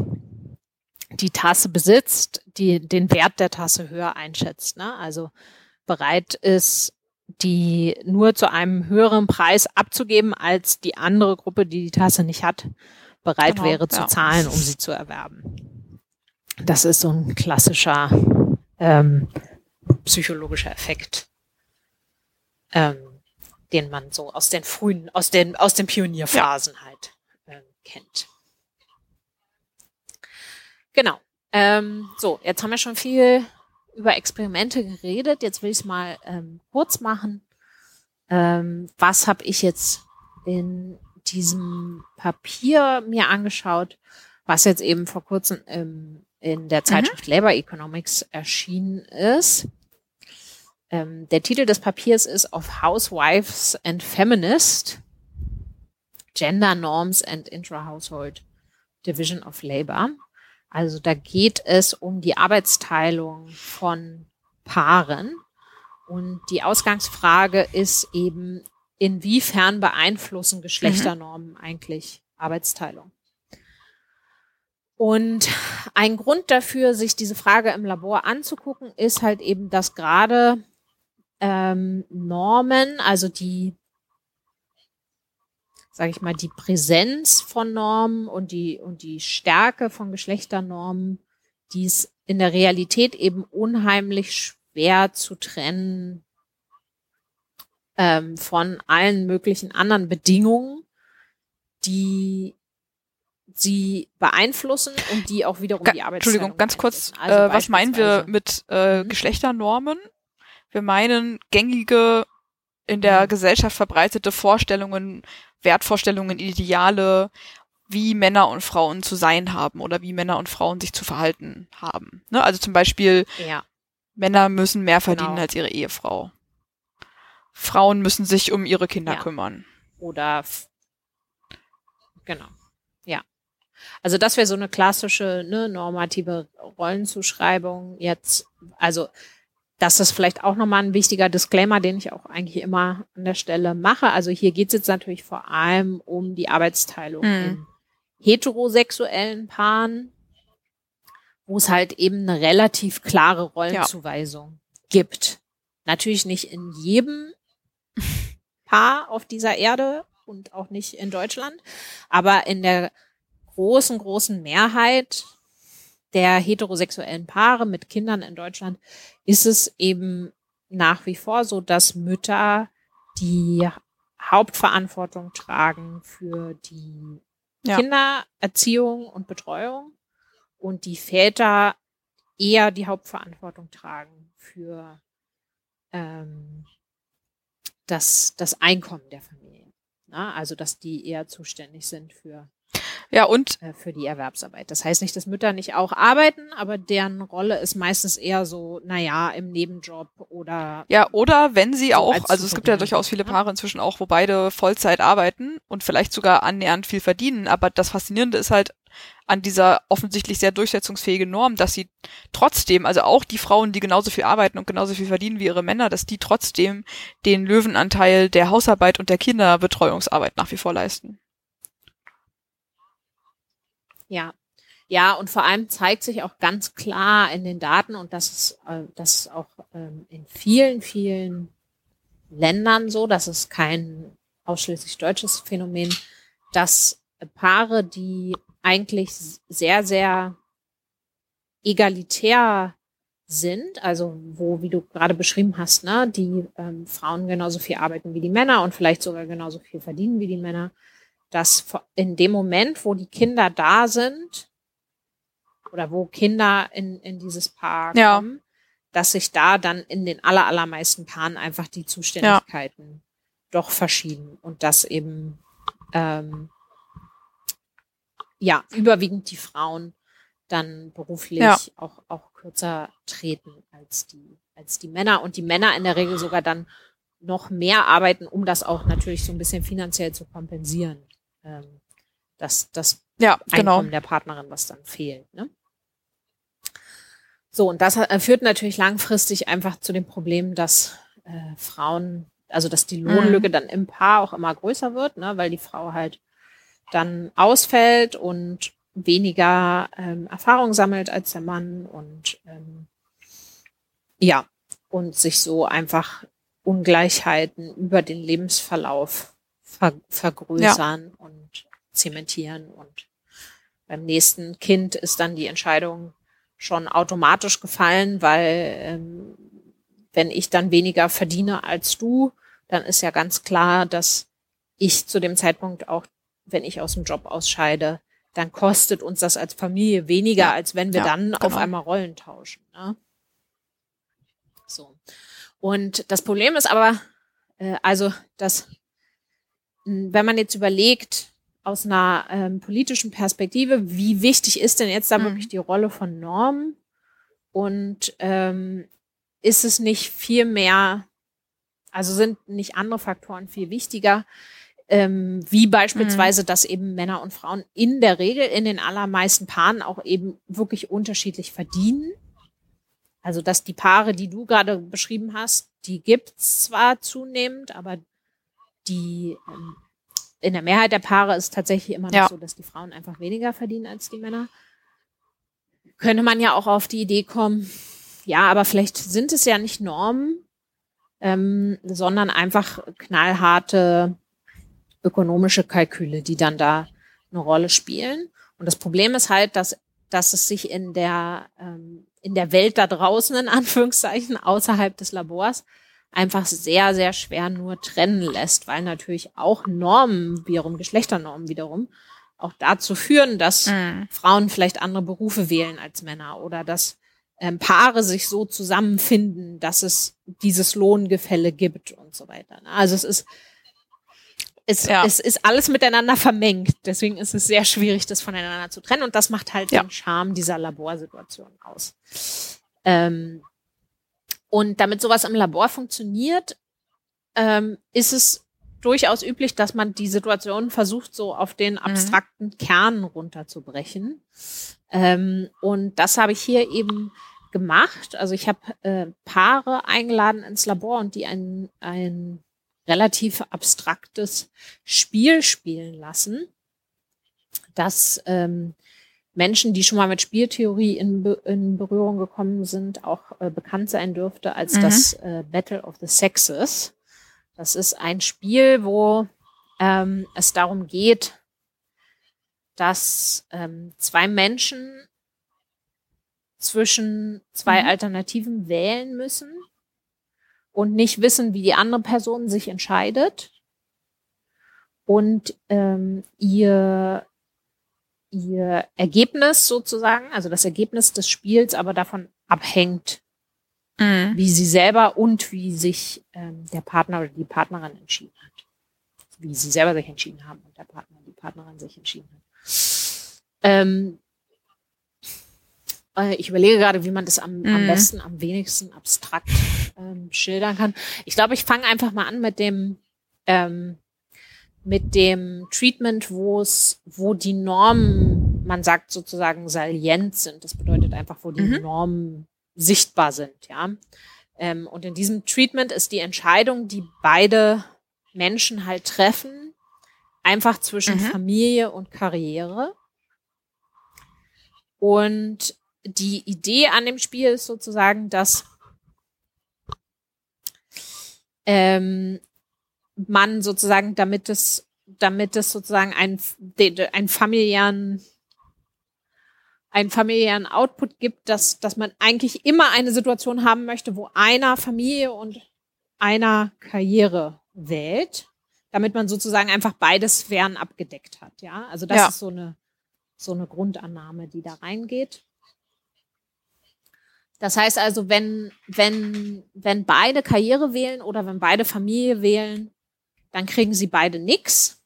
die Tasse besitzt, die den Wert der Tasse höher einschätzt. Ne? Also bereit ist, die nur zu einem höheren Preis abzugeben, als die andere Gruppe, die die Tasse nicht hat, bereit Genau, wäre zu ja. zahlen, um sie zu erwerben. Das ist so ein klassischer ähm, psychologischer Effekt, ähm, den man so aus den frühen, aus den, aus den Pionierphasen halt ähm, kennt. Genau. Ähm, so, jetzt haben wir schon viel über Experimente geredet. Jetzt will ich es mal ähm, kurz machen. Ähm, was habe ich jetzt in diesem Papier mir angeschaut, was jetzt eben vor kurzem ähm, in der Zeitschrift Labor Economics erschienen ist. Ähm, der Titel des Papiers ist Of Housewives and Feminist, Gender Norms and Intra-Household Division of Labor. Also da geht es um die Arbeitsteilung von Paaren. Und die Ausgangsfrage ist eben, inwiefern beeinflussen Geschlechternormen eigentlich Arbeitsteilung? Und ein Grund dafür, sich diese Frage im Labor anzugucken, ist halt eben, dass gerade ähm, Normen, also die, sage ich mal, die Präsenz von Normen und die und die Stärke von Geschlechternormen, die ist in der Realität eben unheimlich schwer zu trennen ähm, von allen möglichen anderen Bedingungen, die sie beeinflussen und die auch wiederum Ga die Arbeitsteilung Entschuldigung, ganz kurz. Also äh, was meinen wir mit äh, Mhm. Geschlechternormen? Wir meinen gängige, in der Mhm. Gesellschaft verbreitete Vorstellungen, Wertvorstellungen, Ideale, wie Männer und Frauen zu sein haben oder wie Männer und Frauen sich zu verhalten haben. Ne? Also zum Beispiel, Ja, Männer müssen mehr verdienen Genau. als ihre Ehefrau. Frauen müssen sich um ihre Kinder Ja. kümmern. oder genau. Ja. Also das wäre so eine klassische ne, normative Rollenzuschreibung jetzt. Also das ist vielleicht auch nochmal ein wichtiger Disclaimer, den ich auch eigentlich immer an der Stelle mache. Also hier geht es jetzt natürlich vor allem um die Arbeitsteilung Mhm. in heterosexuellen Paaren, wo es halt eben eine relativ klare Rollenzuweisung gibt. Natürlich nicht in jedem Paar auf dieser Erde und auch nicht in Deutschland, aber in der großen, großen Mehrheit der heterosexuellen Paare mit Kindern in Deutschland ist es eben nach wie vor so, dass Mütter die Hauptverantwortung tragen für die Ja. Kindererziehung und Betreuung und die Väter eher die Hauptverantwortung tragen für ähm, das, das Einkommen der Familie. Na, also, dass die eher zuständig sind für, Ja, und äh, für die Erwerbsarbeit. Das heißt nicht, dass Mütter nicht auch arbeiten, aber deren Rolle ist meistens eher so, naja, im Nebenjob oder Ja, oder wenn sie So auch, als also es gibt ja durchaus viele? Paare inzwischen auch, wo beide Vollzeit arbeiten und vielleicht sogar annähernd viel verdienen, aber das Faszinierende ist halt an dieser offensichtlich sehr durchsetzungsfähigen Norm, dass sie trotzdem, also auch die Frauen, die genauso viel arbeiten und genauso viel verdienen wie ihre Männer, dass die trotzdem den Löwenanteil der Hausarbeit und der Kinderbetreuungsarbeit nach wie vor leisten. Ja. Ja, und vor allem zeigt sich auch ganz klar in den Daten, und das ist, äh, das ist auch ähm, in vielen, vielen Ländern so, das ist kein ausschließlich deutsches Phänomen, dass Paare, die eigentlich sehr, sehr egalitär sind, also wo, wie du gerade beschrieben hast, ne, die ähm, Frauen genauso viel arbeiten wie die Männer und vielleicht sogar genauso viel verdienen wie die Männer, dass in dem Moment, wo die Kinder da sind oder wo Kinder in, in dieses Paar Ja. kommen, dass sich da dann in den aller, allermeisten Paaren einfach die Zuständigkeiten doch verschieben und dass eben ähm, ja überwiegend die Frauen dann beruflich Ja. auch, auch kürzer treten als die, als die Männer und die Männer in der Regel sogar dann noch mehr arbeiten, um das auch natürlich so ein bisschen finanziell zu kompensieren. Ähm, das, das Ja, genau. Einkommen der Partnerin, was dann fehlt. Ne? So, und das äh, führt natürlich langfristig einfach zu dem Problem, dass äh, Frauen, also dass die Lohnlücke dann im Paar auch immer größer wird, ne, weil die Frau halt dann ausfällt und weniger ähm, Erfahrung sammelt als der Mann und ähm, ja, und sich so einfach Ungleichheiten über den Lebensverlauf ver vergrößern und zementieren und beim nächsten Kind ist dann die Entscheidung schon automatisch gefallen, weil ähm, wenn ich dann weniger verdiene als du, dann ist ja ganz klar, dass ich zu dem Zeitpunkt auch, wenn ich aus dem Job ausscheide, dann kostet uns das als Familie weniger, Ja. als wenn wir Ja, dann auf genau. einmal Rollen tauschen. Ne? So. Und das Problem ist aber, äh, also, dass, wenn man jetzt überlegt, aus einer ähm, politischen Perspektive, wie wichtig ist denn jetzt da Mhm. wirklich die Rolle von Normen? Und ähm, ist es nicht viel mehr, also sind nicht andere Faktoren viel wichtiger, ähm, wie beispielsweise, dass eben Männer und Frauen in der Regel in den allermeisten Paaren auch eben wirklich unterschiedlich verdienen? Also, dass die Paare, die du gerade beschrieben hast, die gibt's zwar zunehmend, aber die ähm, in der Mehrheit der Paare ist tatsächlich immer noch Ja. so, dass die Frauen einfach weniger verdienen als die Männer. Könnte man ja auch auf die Idee kommen, ja, aber vielleicht sind es ja nicht Normen, ähm, sondern einfach knallharte ökonomische Kalküle, die dann da eine Rolle spielen. Und das Problem ist halt, dass, dass es sich in der, ähm, in der Welt da draußen, in Anführungszeichen, außerhalb des Labors, einfach sehr, sehr schwer nur trennen lässt, weil natürlich auch Normen, wiederum Geschlechternormen wiederum, auch dazu führen, dass mhm. Frauen vielleicht andere Berufe wählen als Männer oder dass ähm, Paare sich so zusammenfinden, dass es dieses Lohngefälle gibt und so weiter. Ne? Also es ist es, ja. es ist alles miteinander vermengt. Deswegen ist es sehr schwierig, das voneinander zu trennen. Und das macht halt ja. den Charme dieser Laborsituation aus. Ähm, und damit sowas im Labor funktioniert, ähm, ist es durchaus üblich, dass man die Situation versucht, so auf den mhm. abstrakten mhm. Kern runterzubrechen. Ähm, und das habe ich hier eben gemacht. Also ich habe äh, Paare eingeladen ins Labor und die ein, ein relativ abstraktes Spiel spielen lassen, das ähm, Menschen, die schon mal mit Spieltheorie in, Be in Berührung gekommen sind, auch äh, bekannt sein dürfte als mhm. das äh, Battle of the Sexes. Das ist ein Spiel, wo ähm, es darum geht, dass ähm, zwei Menschen zwischen zwei mhm. Alternativen wählen müssen und nicht wissen, wie die andere Person sich entscheidet und ähm, ihr ihr Ergebnis sozusagen, also das Ergebnis des Spiels, aber davon abhängt, mhm. wie sie selber und wie sich ähm, der Partner oder die Partnerin entschieden hat. Wie sie selber sich entschieden haben und der Partner und die Partnerin sich entschieden hat. Ähm, äh, ich überlege gerade, wie man das am, mhm. am besten, am wenigsten abstrakt ähm, schildern kann. Ich glaube, ich fange einfach mal an mit dem ähm, mit dem Treatment, wo es, wo die Normen, man sagt sozusagen salient sind. Das bedeutet einfach, wo die mhm. Normen sichtbar sind, ja. Ähm, und in diesem Treatment ist die Entscheidung, die beide Menschen halt treffen, einfach zwischen mhm. Familie und Karriere. Und die Idee an dem Spiel ist sozusagen, dass ähm, man sozusagen, damit es, damit es sozusagen einen, einen familiären, einen familiären Output gibt, dass, dass man eigentlich immer eine Situation haben möchte, wo einer Familie und einer Karriere wählt, damit man sozusagen einfach beide Sphären abgedeckt hat. Ja, also das ja. ist so eine, so eine Grundannahme, die da reingeht. Das heißt also, wenn, wenn, wenn beide Karriere wählen oder wenn beide Familie wählen, dann kriegen sie beide nix.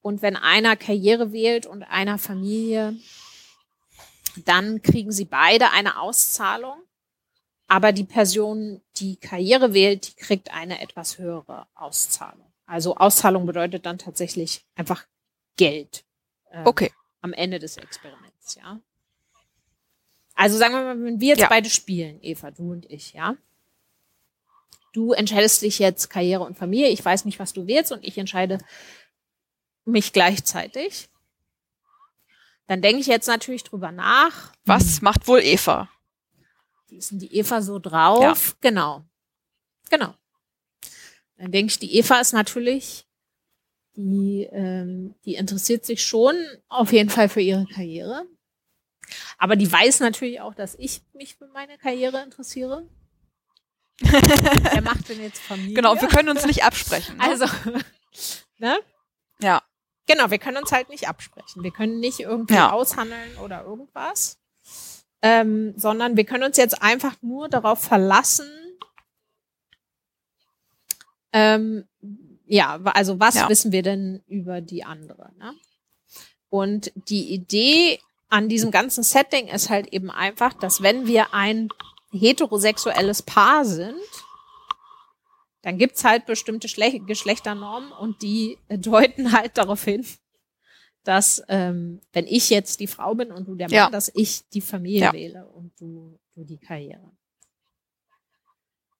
Und wenn einer Karriere wählt und einer Familie, dann kriegen sie beide eine Auszahlung. Aber die Person, die Karriere wählt, die kriegt eine etwas höhere Auszahlung. Also Auszahlung bedeutet dann tatsächlich einfach Geld. Äh, okay. Am Ende des Experiments, ja. Also sagen wir mal, wenn wir jetzt ja. beide spielen, Eva, du und ich, ja du entscheidest dich jetzt Karriere und Familie, ich weiß nicht, was du willst und ich entscheide mich gleichzeitig. Dann denke ich jetzt natürlich drüber nach. Was hm. macht wohl Eva? Wie ist denn die Eva so drauf? Ja. Genau. Genau. Dann denke ich, die Eva ist natürlich, die, ähm, die interessiert sich schon auf jeden Fall für ihre Karriere. Aber die weiß natürlich auch, dass ich mich für meine Karriere interessiere. Wer macht denn jetzt Familie? Genau, wir können uns nicht absprechen. Ne? Also, ne? Ja. Genau, wir können uns halt nicht absprechen. Wir können nicht irgendwie ja. aushandeln oder irgendwas. Ähm, sondern wir können uns jetzt einfach nur darauf verlassen, ähm, ja, also was ja. wissen wir denn über die andere? Ne? Und die Idee an diesem ganzen Setting ist halt eben einfach, dass wenn wir ein heterosexuelles Paar sind, dann gibt's halt bestimmte Schle Geschlechternormen und die deuten halt darauf hin, dass ähm, wenn ich jetzt die Frau bin und du der Mann, ja. dass ich die Familie ja. wähle und du, du die Karriere.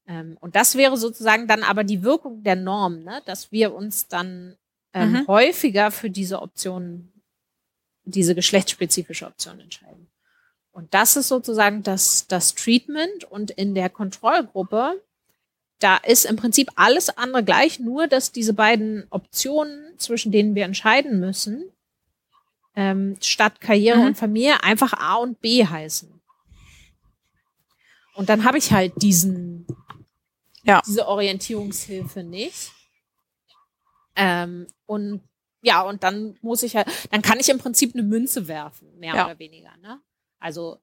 Ähm, und das wäre sozusagen dann aber die Wirkung der Norm, ne? dass wir uns dann ähm, mhm. häufiger für diese Option, diese geschlechtsspezifische Option entscheiden. Und das ist sozusagen das, das Treatment. Und in der Kontrollgruppe, da ist im Prinzip alles andere gleich, nur dass diese beiden Optionen, zwischen denen wir entscheiden müssen, ähm, statt Karriere mhm. und Familie einfach A und B heißen. Und dann habe ich halt diesen, ja. diese Orientierungshilfe nicht. Ähm, und ja, und dann muss ich halt, dann kann ich im Prinzip eine Münze werfen, mehr Ja. oder weniger. Ne? Also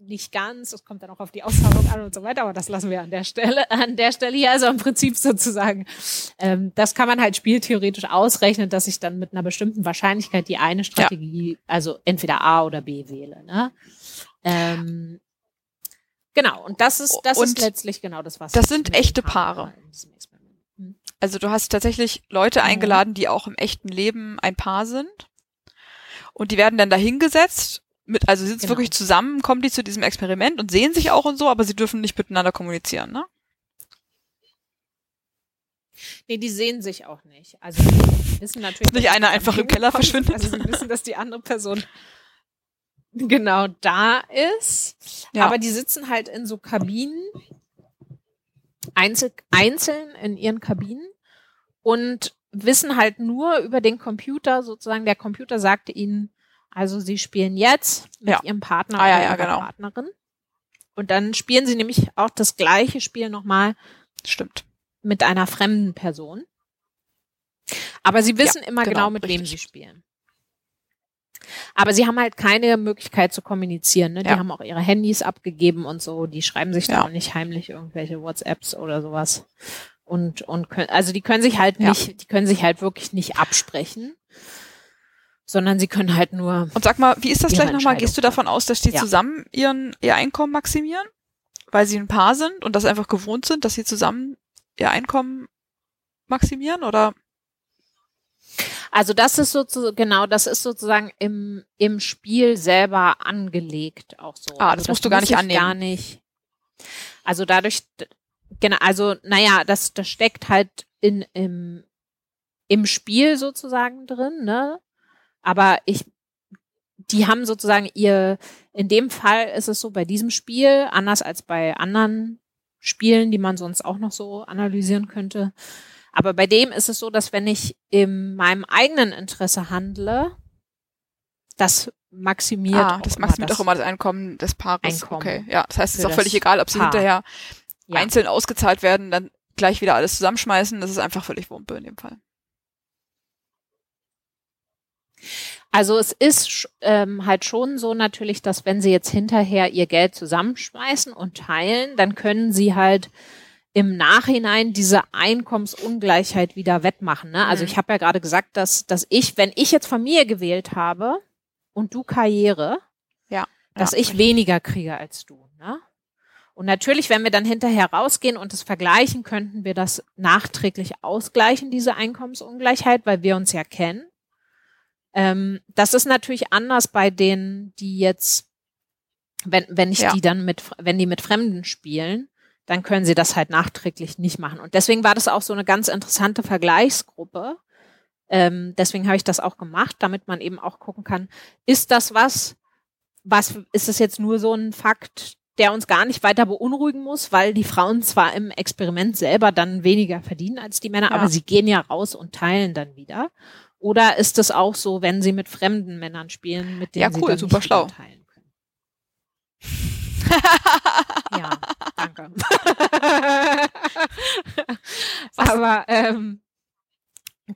nicht ganz, es kommt dann auch auf die Auszahlung an und so weiter, aber das lassen wir an der Stelle, an der Stelle hier, also im Prinzip sozusagen, ähm, das kann man halt spieltheoretisch ausrechnen, dass ich dann mit einer bestimmten Wahrscheinlichkeit die eine Strategie, also entweder A oder B wähle. Ne? Ähm, genau, und das ist, das ist Und letztlich genau das, was das sind echte Paare. Hm. Also du hast tatsächlich Leute Mhm. eingeladen, die auch im echten Leben ein Paar sind. Und die werden dann dahingesetzt mit, also sie sitzen Genau. wirklich zusammen, kommen die zu diesem Experiment und sehen sich auch und so, aber sie dürfen nicht miteinander kommunizieren, ne? Nee, die sehen sich auch nicht. Also die wissen natürlich. Nicht einer einfach im Keller verschwindet. Also sie wissen, dass die andere Person genau da ist. Ja. Aber die sitzen halt in so Kabinen, einzel einzeln in ihren Kabinen und wissen halt nur über den Computer sozusagen. Der Computer sagte ihnen, also sie spielen jetzt mit Ja. ihrem Partner Ah, ja, oder ja, ihrer genau. Partnerin. Und dann spielen sie nämlich auch das gleiche Spiel nochmal Stimmt. mit einer fremden Person. Aber sie wissen immer genau, genau, mit wem richtig. sie spielen. Aber sie haben halt keine Möglichkeit zu kommunizieren. Ne? Die haben auch ihre Handys abgegeben und so. Die schreiben sich da auch nicht heimlich irgendwelche WhatsApps oder sowas. Und, und können, also die können sich halt Ja. nicht, die können sich halt wirklich nicht absprechen, sondern sie können halt nur, Und sag mal, wie ist das gleich nochmal? Gehst du davon aus, dass die Ja. zusammen ihren, ihr Einkommen maximieren? Weil sie ein Paar sind und das einfach gewohnt sind, dass sie zusammen ihr Einkommen maximieren? Oder? also das ist sozusagen, genau, das ist sozusagen im, im Spiel selber angelegt auch so. Ah, also das musst du gar muss nicht ich annehmen. Gar nicht. Also dadurch, genau, also naja, das, das steckt halt in, im, im Spiel sozusagen drin, ne? Aber ich, die haben sozusagen ihr, in dem Fall ist es so bei diesem Spiel, anders als bei anderen Spielen, die man sonst auch noch so analysieren könnte. Aber bei dem ist es so, dass wenn ich in meinem eigenen Interesse handle, das maximiert ah, das maximiert auch immer das Einkommen des Paares. Einkommen okay, ja. Das heißt, es ist auch völlig egal, ob sie Paar. hinterher Ja. einzeln ausgezahlt werden, dann gleich wieder alles zusammenschmeißen. Das ist einfach völlig Wumpe in dem Fall. Also es ist ähm, halt schon so natürlich, dass wenn sie jetzt hinterher ihr Geld zusammenschmeißen und teilen, dann können sie halt im Nachhinein diese Einkommensungleichheit wieder wettmachen. Ne? Also Mhm. ich habe ja gerade gesagt, dass, dass ich, wenn ich jetzt Familie gewählt habe und du Karriere, Ja. dass ja, ich weniger kriege als du. Ne? Und natürlich, wenn wir dann hinterher rausgehen und es vergleichen, könnten wir das nachträglich ausgleichen, diese Einkommensungleichheit, weil wir uns ja kennen. Ähm, das ist natürlich anders bei denen, die jetzt, wenn, wenn ich Ja. die dann mit, wenn die mit Fremden spielen, dann können sie das halt nachträglich nicht machen. Und deswegen war das auch so eine ganz interessante Vergleichsgruppe. Ähm, deswegen habe ich das auch gemacht, damit man eben auch gucken kann, ist das was, was ist es jetzt nur so ein Fakt, der uns gar nicht weiter beunruhigen muss, weil die Frauen zwar im Experiment selber dann weniger verdienen als die Männer, Ja. aber sie gehen ja raus und teilen dann wieder. Oder ist es auch so, wenn sie mit fremden Männern spielen, mit denen Ja, sie cool, dann super nicht schlau. teilen können? Ja, danke. aber ähm,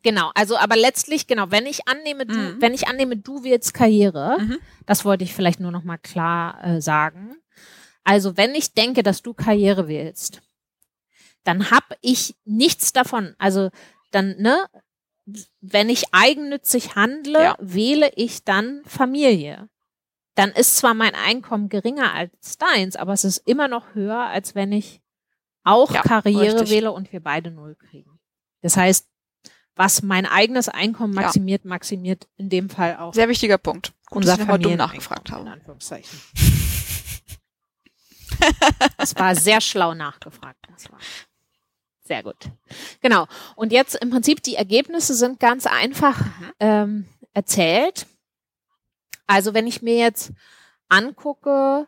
genau, also aber letztlich genau, wenn ich annehme, du, Mhm. wenn ich annehme, du willst Karriere, Mhm. das wollte ich vielleicht nur noch mal klar äh, sagen. Also wenn ich denke, dass du Karriere willst, dann habe ich nichts davon. Also dann ne, wenn ich eigennützig handle, Ja. wähle ich dann Familie. Dann ist zwar mein Einkommen geringer als deins, aber es ist immer noch höher, als wenn ich auch Ja, Karriere richtig. wähle und wir beide null kriegen. Das heißt, was mein eigenes Einkommen Ja. maximiert, maximiert in dem Fall auch Sehr wichtiger Punkt. Gut, unser dass ich nochmal dumm nachgefragt In habe. Anführungszeichen. Es war sehr schlau nachgefragt. Das war sehr gut. Genau. Und jetzt im Prinzip die Ergebnisse sind ganz einfach Mhm. ähm, erzählt. Also wenn ich mir jetzt angucke,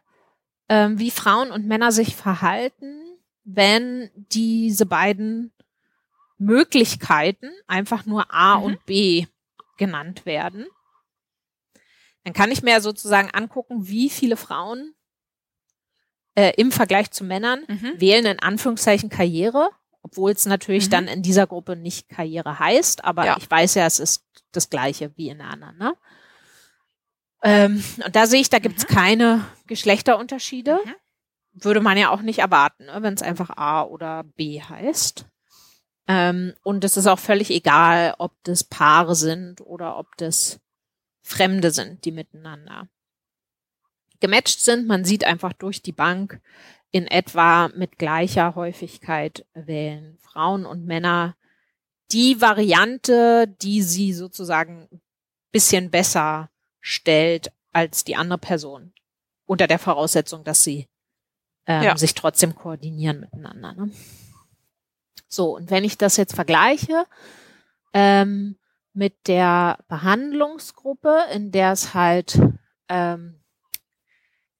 ähm, wie Frauen und Männer sich verhalten, wenn diese beiden Möglichkeiten einfach nur A Mhm. und B genannt werden, dann kann ich mir sozusagen angucken, wie viele Frauen äh, im Vergleich zu Männern Mhm. wählen in Anführungszeichen Karriere, obwohl es natürlich Mhm. dann in dieser Gruppe nicht Karriere heißt, aber Ja. ich weiß ja, es ist das gleiche wie in der anderen. Ne? Ähm, und da sehe ich, da gibt's keine Geschlechterunterschiede. Mhm. Würde man ja auch nicht erwarten, ne, wenn es einfach A oder B heißt. Ähm, und es ist auch völlig egal, ob das Paare sind oder ob das Fremde sind, die miteinander gematcht sind. Man sieht einfach durch die Bank in etwa mit gleicher Häufigkeit wählen Frauen und Männer die Variante, die sie sozusagen ein bisschen besser stellt als die andere Person. Unter der Voraussetzung, dass sie ähm, Ja. sich trotzdem koordinieren miteinander. Ne? So, und wenn ich das jetzt vergleiche ähm, mit der Behandlungsgruppe, in der es halt ähm,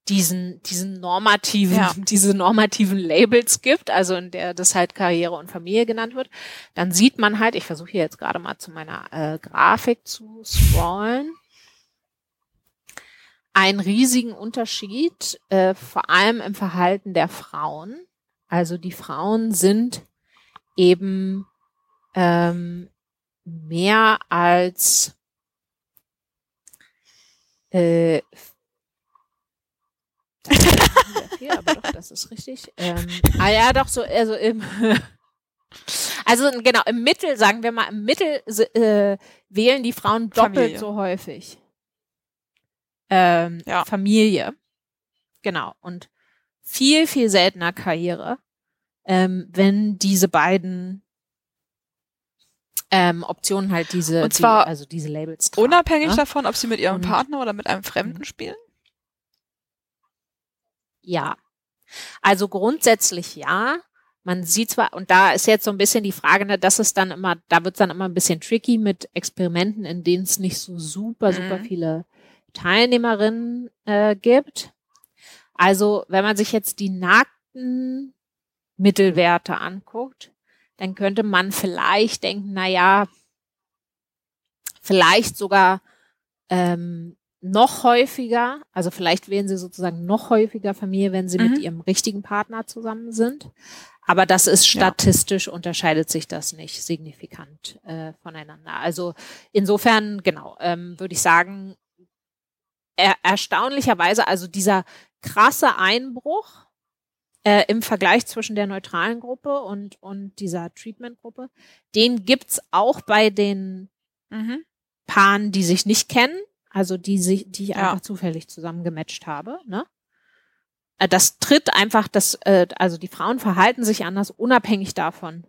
diesen, diesen normativen, Ja. diese normativen Labels gibt, also in der das halt Karriere und Familie genannt wird, dann sieht man halt, ich versuche hier jetzt gerade mal zu meiner äh, Grafik zu scrollen, einen riesigen Unterschied, äh, vor allem im Verhalten der Frauen. Also die Frauen sind eben ähm, mehr als äh, viel, aber doch, das ist richtig. Ähm, ah ja, doch so, also im also genau, im Mittel, sagen wir mal, im Mittel äh, wählen die Frauen doppelt Familie. so häufig. Ähm, Ja. Familie. Genau. Und viel, viel seltener Karriere, ähm, wenn diese beiden ähm, Optionen halt diese, Und zwar die, also diese Labels tragen, Unabhängig ne? davon, ob sie mit ihrem Und- Partner oder mit einem Fremden spielen? Ja. Also grundsätzlich ja. Man sieht zwar, und da ist jetzt so ein bisschen die Frage, ne, das ist dann immer, da wird's dann immer ein bisschen tricky mit Experimenten, in denen es nicht so super, super Mhm. viele Teilnehmerinnen äh, gibt. Also, wenn man sich jetzt die nackten Mittelwerte anguckt, dann könnte man vielleicht denken, na ja, vielleicht sogar ähm, noch häufiger, also vielleicht wählen sie sozusagen noch häufiger Familie, wenn sie Mhm. mit ihrem richtigen Partner zusammen sind. Aber das ist Ja. statistisch unterscheidet sich das nicht signifikant äh, voneinander. Also insofern, genau, ähm, würde ich sagen, er, erstaunlicherweise, also dieser krasse Einbruch äh, im Vergleich zwischen der neutralen Gruppe und, und dieser Treatment-Gruppe, den gibt's auch bei den Mhm. Paaren, die sich nicht kennen, also die sich, die ich Ja. einfach zufällig zusammen gematcht habe, ne? Äh, Das tritt einfach, das, äh, also die Frauen verhalten sich anders, unabhängig davon,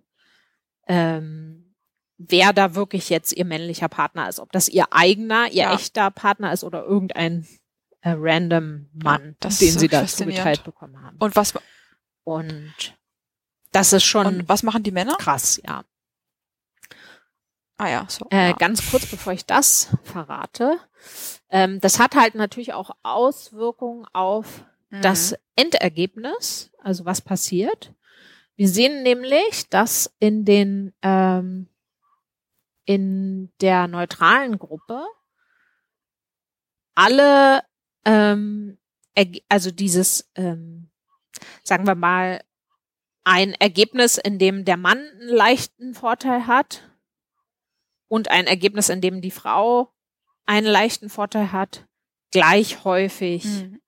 ähm, wer da wirklich jetzt ihr männlicher Partner ist, ob das ihr eigener, ihr Ja. echter Partner ist oder irgendein äh, random Mann, das den sie da zugeteilt bekommen haben. Und was, Und das ist schon und was machen die Männer? krass, ja. Ah ja, so. Äh, ja. Ganz kurz, bevor ich das verrate. Ähm, das hat halt natürlich auch Auswirkungen auf Mhm. das Endergebnis, also was passiert. Wir sehen nämlich, dass in den ähm, in der neutralen Gruppe alle ähm, also dieses ähm, sagen wir mal ein Ergebnis, in dem der Mann einen leichten Vorteil hat und ein Ergebnis, in dem die Frau einen leichten Vorteil hat, gleich häufig Mhm.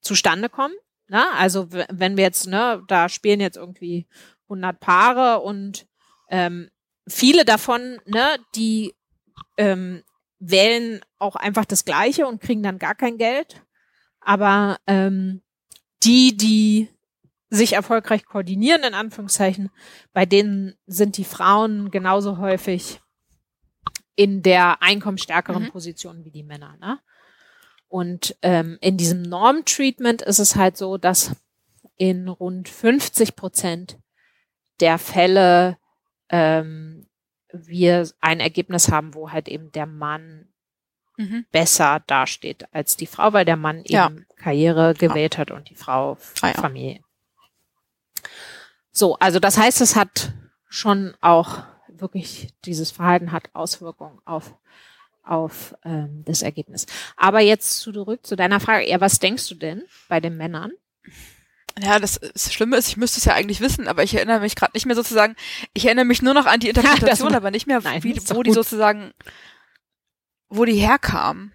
zustande kommen. Ne? Also wenn wir jetzt, ne, da spielen jetzt irgendwie 100 Paare und ähm, viele davon, ne, die ähm, wählen auch einfach das Gleiche und kriegen dann gar kein Geld. Aber ähm, die, die sich erfolgreich koordinieren, in Anführungszeichen, bei denen sind die Frauen genauso häufig in der einkommensstärkeren Mhm. Position wie die Männer. Ne? Und ähm, in diesem Norm-Treatment ist es halt so, dass in rund 50 Prozent der Fälle ähm, wir ein Ergebnis haben, wo halt eben der Mann Mhm. besser dasteht als die Frau, weil der Mann eben Ja. Karriere gewählt hat und die Frau Ah, ja. Familie. So, also das heißt, es hat schon auch wirklich, dieses Verhalten hat Auswirkungen auf, auf ähm, das Ergebnis. Aber jetzt zurück zu deiner Frage, ja, was denkst du denn bei den Männern? Ja, das, das Schlimme ist, ich müsste es ja eigentlich wissen, aber ich erinnere mich gerade nicht mehr sozusagen, ich erinnere mich nur noch an die Interpretation, das- aber nicht mehr, Nein, wie, wo die sozusagen, wo die herkam.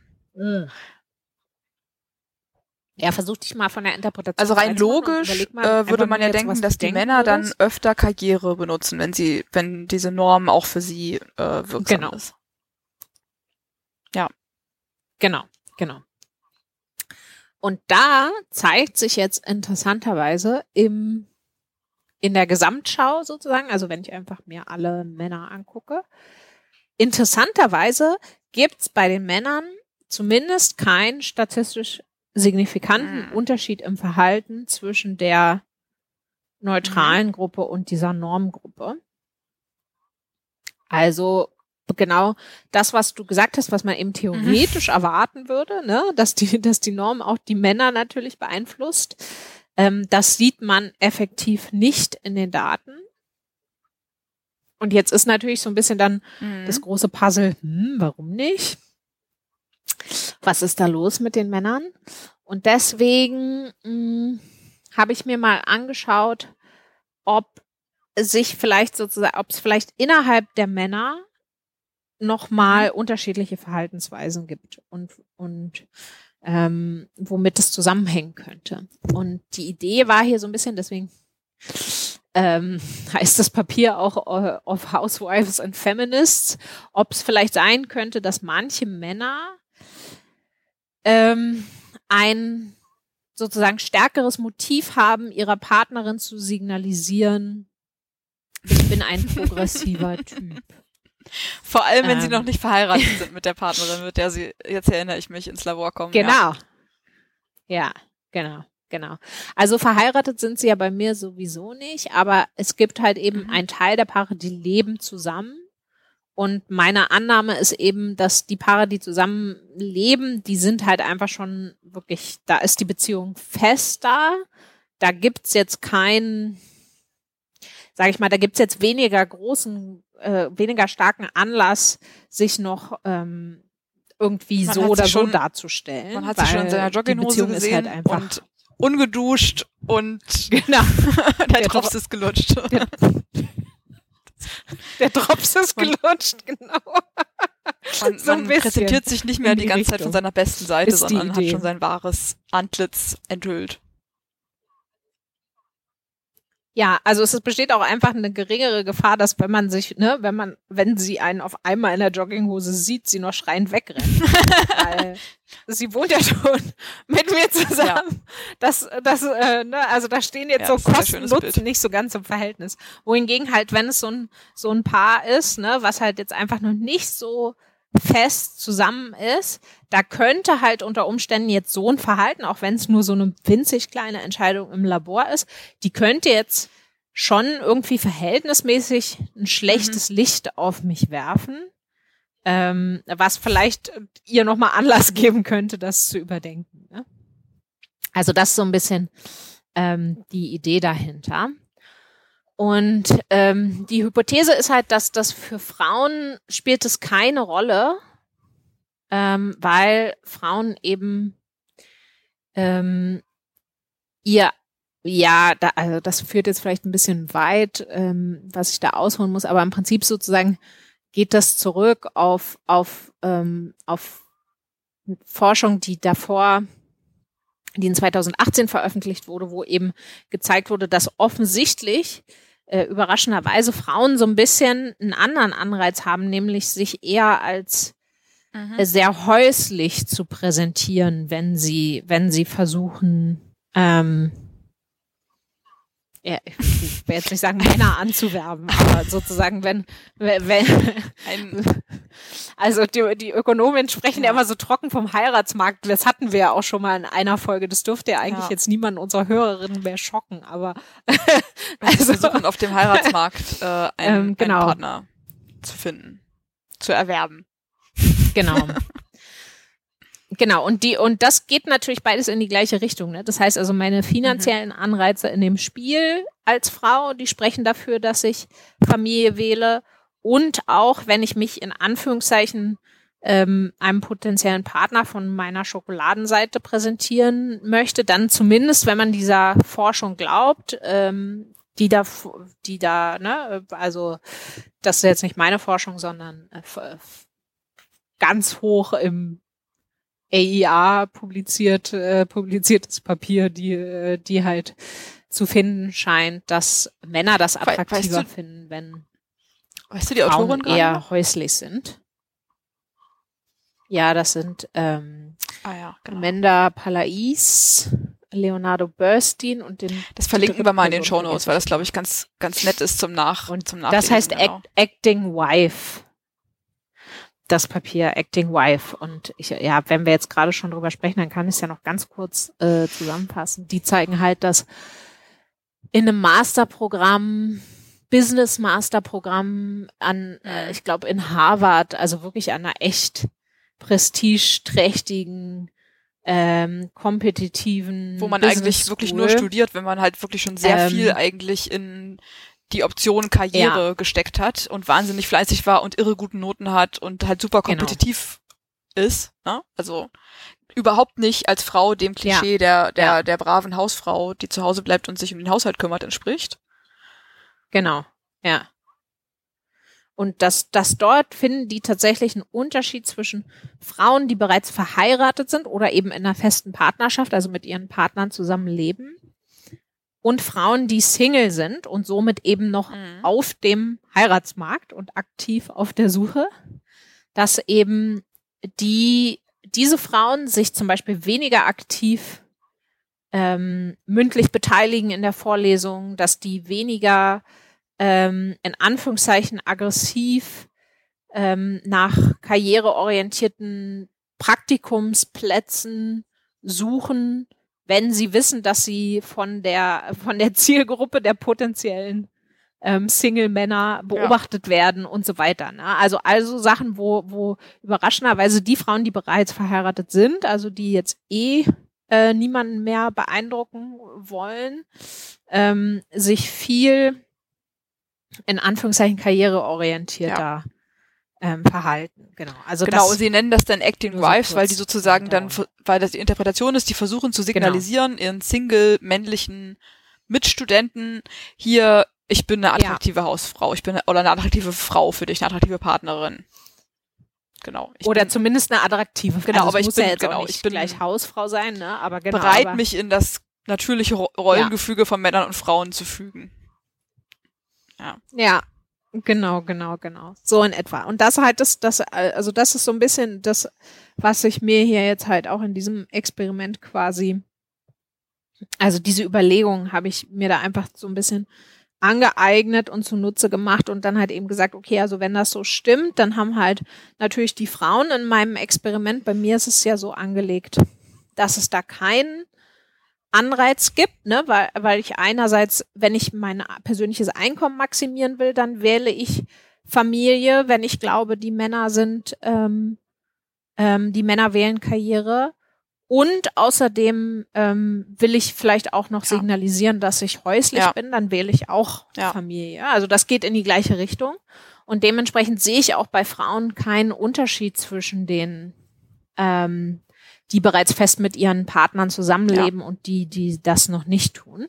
Ja, versuch dich mal von der Interpretation. Also rein logisch mal äh, würde man ja denken, dass die Männer dann öfter Karriere benutzen, wenn sie, wenn diese Norm auch für sie äh, wirksam Genau. ist. Genau, genau. Und da zeigt sich jetzt interessanterweise im, in der Gesamtschau sozusagen, also wenn ich einfach mir alle Männer angucke, interessanterweise gibt's bei den Männern zumindest keinen statistisch signifikanten Mhm. Unterschied im Verhalten zwischen der neutralen Gruppe und dieser Normgruppe. Also genau das, was du gesagt hast, was man eben theoretisch erwarten würde, ne, dass die, dass die Norm auch die Männer natürlich beeinflusst. Ähm, das sieht man effektiv nicht in den Daten. Und jetzt ist natürlich so ein bisschen dann Mhm. das große Puzzle, hm, warum nicht? Was ist da los mit den Männern? Und deswegen mh, habe ich mir mal angeschaut, ob sich vielleicht sozusagen, ob es vielleicht innerhalb der Männer nochmal unterschiedliche Verhaltensweisen gibt und, und ähm, womit es zusammenhängen könnte. Und die Idee war hier so ein bisschen, deswegen ähm, heißt das Papier auch äh, of Housewives and Feminists, ob es vielleicht sein könnte, dass manche Männer ähm, ein sozusagen stärkeres Motiv haben, ihrer Partnerin zu signalisieren, ich bin ein progressiver Typ. Vor allem, wenn sie Ähm. noch nicht verheiratet sind mit der Partnerin, mit der sie, jetzt erinnere ich mich, ins Labor kommen. Ja. Genau. Ja, genau, genau. Also verheiratet sind sie ja bei mir sowieso nicht, aber es gibt halt eben Mhm. einen Teil der Paare, die leben zusammen. Und meine Annahme ist eben, dass die Paare, die zusammen leben, die sind halt einfach schon wirklich, da ist die Beziehung fest da. Da gibt's jetzt keinen, sage ich mal, da gibt's jetzt weniger großen, äh, weniger starken Anlass, sich noch ähm, irgendwie Man so oder so schon- darzustellen. Man hat sie schon in seiner Jogginghose ist gesehen halt einfach. und ungeduscht und genau. der Drops ist gelutscht. Der Drops ist Man- gelutscht, genau. Man, So man präsentiert sich nicht mehr die, die ganze Zeit Richtung. von seiner besten Seite, Ist sondern hat schon sein wahres Antlitz enthüllt. Ja, also es besteht auch einfach eine geringere Gefahr, dass wenn man sich, ne, wenn man, wenn sie einen auf einmal in der Jogginghose sieht, sie noch schreiend wegrennt. Weil sie wohnt ja schon mit mir zusammen. Das, das, äh, ne, also da stehen jetzt Ja, so Kosten Nutzen nicht so ganz im Verhältnis. Wohingegen halt, wenn es so ein, so ein Paar ist, ne, was halt jetzt einfach noch nicht so fest zusammen ist, da könnte halt unter Umständen jetzt so ein Verhalten, auch wenn es nur so eine winzig kleine Entscheidung im Labor ist, die könnte jetzt schon irgendwie verhältnismäßig ein schlechtes Licht auf mich werfen, ähm, was vielleicht ihr nochmal Anlass geben könnte, das zu überdenken. Ne? Also das ist so ein bisschen ähm, die Idee dahinter. Und ähm, die Hypothese ist halt, dass das für Frauen spielt es keine Rolle, ähm, weil Frauen eben ähm, ihr ja, da, also das führt jetzt vielleicht ein bisschen weit, ähm, was ich da ausholen muss, aber im Prinzip sozusagen geht das zurück auf auf ähm, auf Forschung, die davor, die in 2018 veröffentlicht wurde, wo eben gezeigt wurde, dass offensichtlich äh, überraschenderweise Frauen so ein bisschen einen anderen Anreiz haben, nämlich sich eher als äh, sehr häuslich zu präsentieren, wenn sie, wenn sie versuchen, ähm, ja, ich will jetzt nicht sagen, Männer anzuwerben, aber sozusagen, wenn, wenn, also die, die Ökonomen sprechen ja. immer so trocken vom Heiratsmarkt. Das hatten wir ja auch schon mal in einer Folge. Das dürfte ja eigentlich Ja. jetzt niemanden unserer Hörerinnen mehr schocken, aber also, also versuchen auf dem Heiratsmarkt äh, einen, Ähm, genau. einen Partner zu finden, zu erwerben. Genau. Genau, und die, und das geht natürlich beides in die gleiche Richtung. Ne? Das heißt also, meine finanziellen Anreize in dem Spiel als Frau, die sprechen dafür, dass ich Familie wähle. Und auch, wenn ich mich in Anführungszeichen ähm, einem potenziellen Partner von meiner Schokoladenseite präsentieren möchte, dann zumindest, wenn man dieser Forschung glaubt, ähm, die da, die da, ne, also das ist jetzt nicht meine Forschung, sondern äh, ganz hoch im AIA publiziert, äh, publiziertes Papier, die, äh, die halt zu finden scheint, dass Männer das attraktiver weißt du, finden, wenn weißt du die Autorin Frauen eher häuslich sind. Ja, das sind ähm, ah, ja, genau. Amanda Palais, Leonardo Burstein und den. Das verlinken wir mal in den Show Notes, weil das glaube ich ganz ganz nett ist zum Nach und zum Nachlesen. Das heißt genau. Act, Acting Wife. Das Papier Acting Wife und ich ja, wenn wir jetzt gerade schon drüber sprechen, dann kann ich es ja noch ganz kurz äh, zusammenfassen. Die zeigen halt, dass in einem Masterprogramm Business Masterprogramm an, äh, ich glaube in Harvard, also wirklich an einer echt prestigeträchtigen, ähm, kompetitiven. Wo man Business eigentlich School. wirklich nur studiert, wenn man halt wirklich schon sehr ähm, viel eigentlich in die Option Karriere ja. gesteckt hat und wahnsinnig fleißig war und irre guten Noten hat und halt super genau. kompetitiv genau. ist. Ne? Also überhaupt nicht als Frau dem Klischee ja. der, der, ja. der braven Hausfrau, die zu Hause bleibt und sich um den Haushalt kümmert, entspricht. Genau, ja. Und dass, dass dort finden die tatsächlich einen Unterschied zwischen Frauen, die bereits verheiratet sind oder eben in einer festen Partnerschaft, also mit ihren Partnern zusammenleben, und Frauen, die Single sind und somit eben noch mhm. auf dem Heiratsmarkt und aktiv auf der Suche, dass eben die, diese Frauen sich zum Beispiel weniger aktiv ähm, mündlich beteiligen in der Vorlesung, dass die weniger ähm, in Anführungszeichen aggressiv ähm, nach karriereorientierten Praktikumsplätzen suchen, wenn sie wissen, dass sie von der von der Zielgruppe der potenziellen ähm, Single-Männer beobachtet ja. werden und so weiter. Ne? Also also Sachen, wo wo überraschenderweise die Frauen, die bereits verheiratet sind, also die jetzt eh äh, niemanden mehr beeindrucken wollen, ähm, sich viel in Anführungszeichen karriereorientierter ja. Ähm, Verhalten. Genau. Also genau, sie nennen das dann Acting Wives, so weil die sozusagen dann, weil das die Interpretation ist, die versuchen zu genau. signalisieren genau. ihren Single männlichen Mitstudenten hier, ich bin eine attraktive ja. Hausfrau, ich bin eine, oder eine attraktive Frau für dich, eine attraktive Partnerin. Genau. Oder bin, zumindest eine attraktive. Genau, also aber ich bin ja genau, ich bin gleich Hausfrau sein, ne? Aber genau. Bereit, aber, mich in das natürliche Rollengefüge ja. von Männern und Frauen zu fügen. Ja. Ja. Genau, genau, genau. So in etwa. Und das halt das, das, also das ist so ein bisschen das, was ich mir hier jetzt halt auch in diesem Experiment quasi, also diese Überlegungen habe ich mir da einfach so ein bisschen angeeignet und zunutze gemacht und dann halt eben gesagt, okay, also wenn das so stimmt, dann haben halt natürlich die Frauen in meinem Experiment, bei mir ist es ja so angelegt, dass es da keinen Anreiz gibt, ne, weil, weil ich einerseits, wenn ich mein persönliches Einkommen maximieren will, dann wähle ich Familie, wenn ich glaube, die Männer sind, ähm, ähm, die Männer wählen Karriere. Und außerdem ähm, will ich vielleicht auch noch ja. signalisieren, dass ich häuslich ja. bin, dann wähle ich auch ja. Familie. Also das geht in die gleiche Richtung. Und dementsprechend sehe ich auch bei Frauen keinen Unterschied zwischen den ähm, die bereits fest mit ihren Partnern zusammenleben ja. und die, die das noch nicht tun.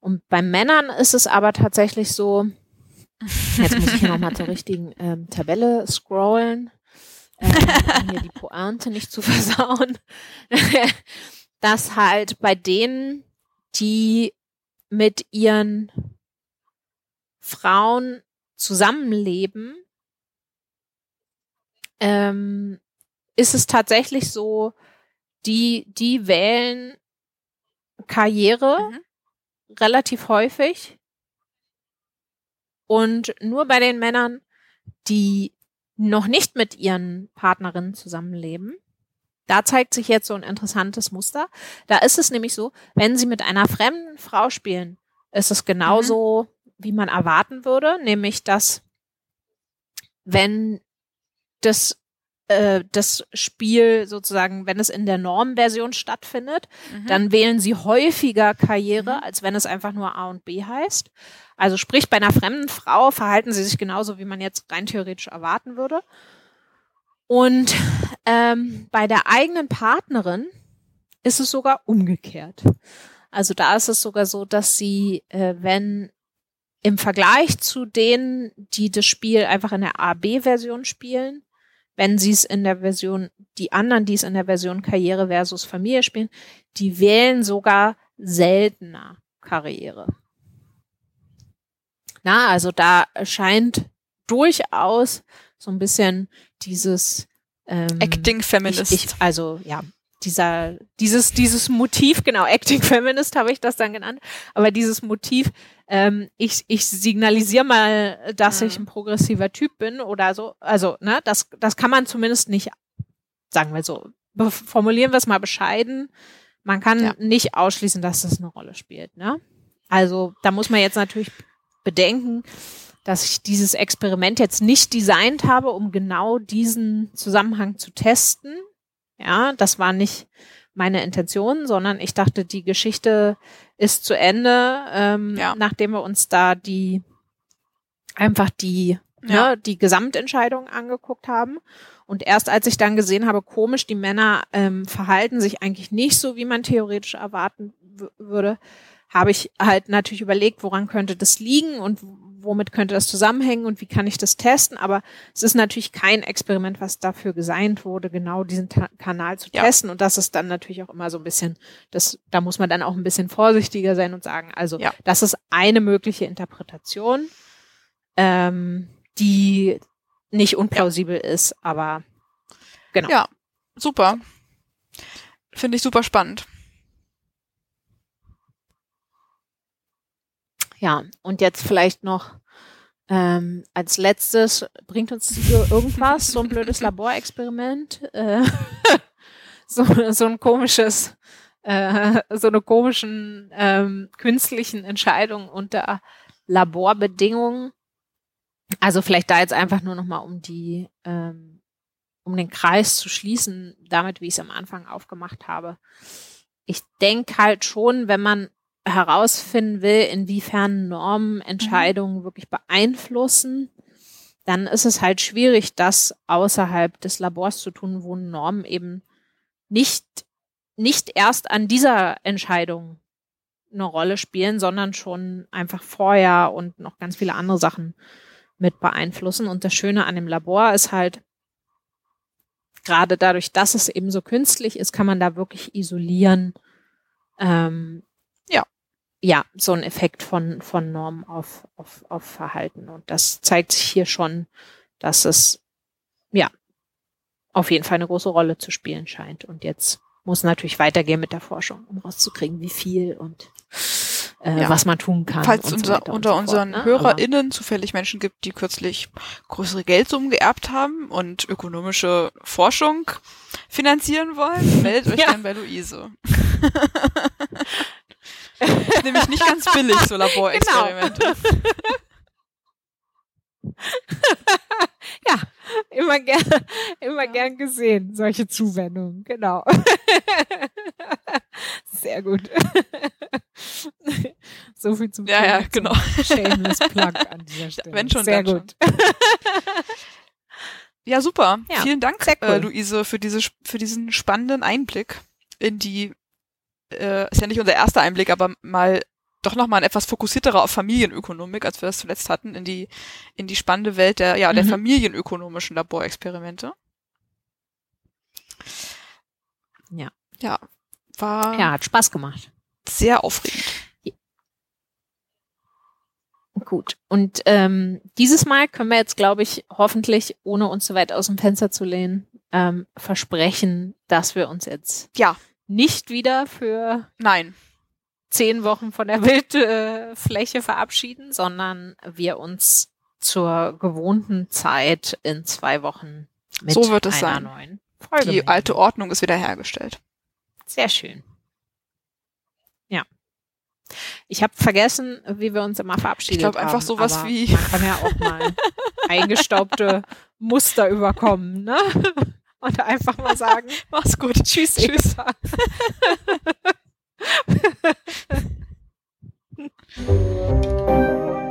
Und bei Männern ist es aber tatsächlich so, jetzt muss ich hier nochmal zur richtigen ähm, Tabelle scrollen, ähm, um hier die Pointe nicht zu versauen, dass halt bei denen, die mit ihren Frauen zusammenleben, ähm, ist es tatsächlich so, die, die wählen Karriere mhm. relativ häufig. Und nur bei den Männern, die noch nicht mit ihren Partnerinnen zusammenleben, da zeigt sich jetzt so ein interessantes Muster. Da ist es nämlich so, wenn sie mit einer fremden Frau spielen, ist es genauso, mhm. wie man erwarten würde, nämlich dass wenn das äh, das Spiel sozusagen, wenn es in der Normversion stattfindet, mhm. dann wählen sie häufiger Karriere, mhm. als wenn es einfach nur A und B heißt. Also sprich, bei einer fremden Frau verhalten sie sich genauso, wie man jetzt rein theoretisch erwarten würde. Und ähm, bei der eigenen Partnerin ist es sogar umgekehrt. Also da ist es sogar so, dass sie, äh, wenn im Vergleich zu denen, die das Spiel einfach in der AB-Version spielen, wenn sie es in der Version, die anderen, die es in der Version Karriere versus Familie spielen, die wählen sogar seltener Karriere. Na, also da scheint durchaus so ein bisschen dieses ähm, Acting Feminist. Ich, ich, also ja, dieser, dieses, dieses Motiv, genau, Acting Feminist habe ich das dann genannt, aber dieses Motiv, ähm, ich, ich signalisiere mal, dass mhm. ich ein progressiver Typ bin oder so, also, ne, das, das kann man zumindest nicht, sagen wir so, formulieren wir es mal bescheiden, man kann ja. nicht ausschließen, dass das eine Rolle spielt, ne? Also, da muss man jetzt natürlich bedenken, dass ich dieses Experiment jetzt nicht designt habe, um genau diesen Zusammenhang zu testen. Ja, das war nicht meine Intention, sondern ich dachte, die Geschichte ist zu Ende, ähm, ja. nachdem wir uns da die einfach die ja. ne, die Gesamtentscheidung angeguckt haben. Und erst als ich dann gesehen habe, komisch, die Männer ähm, verhalten sich eigentlich nicht so, wie man theoretisch erwarten würde, habe ich halt natürlich überlegt, woran könnte das liegen und womit könnte das zusammenhängen und wie kann ich das testen. Aber es ist natürlich kein Experiment, was dafür designt wurde, genau diesen Ta Kanal zu ja. testen. Und das ist dann natürlich auch immer so ein bisschen, das, da muss man dann auch ein bisschen vorsichtiger sein und sagen, also ja. das ist eine mögliche Interpretation, ähm, die nicht unplausibel ja. ist, aber genau. Ja, super. Finde ich super spannend. Ja, und jetzt vielleicht noch ähm, als letztes, bringt uns irgendwas, so ein blödes Laborexperiment, äh, so, so ein komisches, äh, so eine komischen ähm, künstlichen Entscheidungen unter Laborbedingungen. Also vielleicht da jetzt einfach nur nochmal um die, ähm, um den Kreis zu schließen, damit, wie ich es am Anfang aufgemacht habe. Ich denke halt schon, wenn man herausfinden will, inwiefern Normen Entscheidungen mhm. wirklich beeinflussen, dann ist es halt schwierig, das außerhalb des Labors zu tun, wo Normen eben nicht, nicht erst an dieser Entscheidung eine Rolle spielen, sondern schon einfach vorher und noch ganz viele andere Sachen mit beeinflussen. Und das Schöne an dem Labor ist halt, gerade dadurch, dass es eben so künstlich ist, kann man da wirklich isolieren, ähm, ja, so ein Effekt von, von Normen auf, auf, auf Verhalten. Und das zeigt sich hier schon, dass es, ja, auf jeden Fall eine große Rolle zu spielen scheint. Und jetzt muss natürlich weitergehen mit der Forschung, um rauszukriegen, wie viel und äh, ja. was man tun kann. Falls unser, so unter so unseren fort, ne? HörerInnen zufällig Menschen gibt, die kürzlich größere Geldsummen geerbt haben und ökonomische Forschung finanzieren wollen, meldet euch ja. dann bei Luise. ist nämlich nicht ganz billig, so Laborexperimente. Genau. ja, immer gern, immer ja. gern gesehen, solche Zuwendungen, genau. Sehr gut. so viel zum Ja, ja, genau. Shameless Plug an dieser Stelle. Wenn schon, Sehr gut. Schon. Ja, super. Ja, Vielen Dank, äh, cool. äh, Luise, für, diese, für diesen spannenden Einblick in die äh, ist ja nicht unser erster Einblick, aber mal doch nochmal ein etwas fokussierterer auf Familienökonomik, als wir das zuletzt hatten, in die, in die spannende Welt der, ja, der mhm. familienökonomischen Laborexperimente. Ja. Ja, war. Ja, hat Spaß gemacht. Sehr aufregend. Gut. Und ähm, dieses Mal können wir jetzt, glaube ich, hoffentlich, ohne uns zu weit aus dem Fenster zu lehnen, ähm, versprechen, dass wir uns jetzt ja nicht wieder für nein zehn Wochen von der Bildfläche verabschieden, sondern wir uns zur gewohnten Zeit in zwei Wochen mit so wird es einer sein. neuen Folge. Die alte Ordnung ist wiederhergestellt. Sehr schön. Ja. Ich habe vergessen, wie wir uns immer verabschiedet haben. Ich glaube einfach sowas wie. Man kann ja auch mal eingestaubte Muster überkommen, ne? und einfach mal sagen, mach's gut. Tschüss. Tschüss. Eva.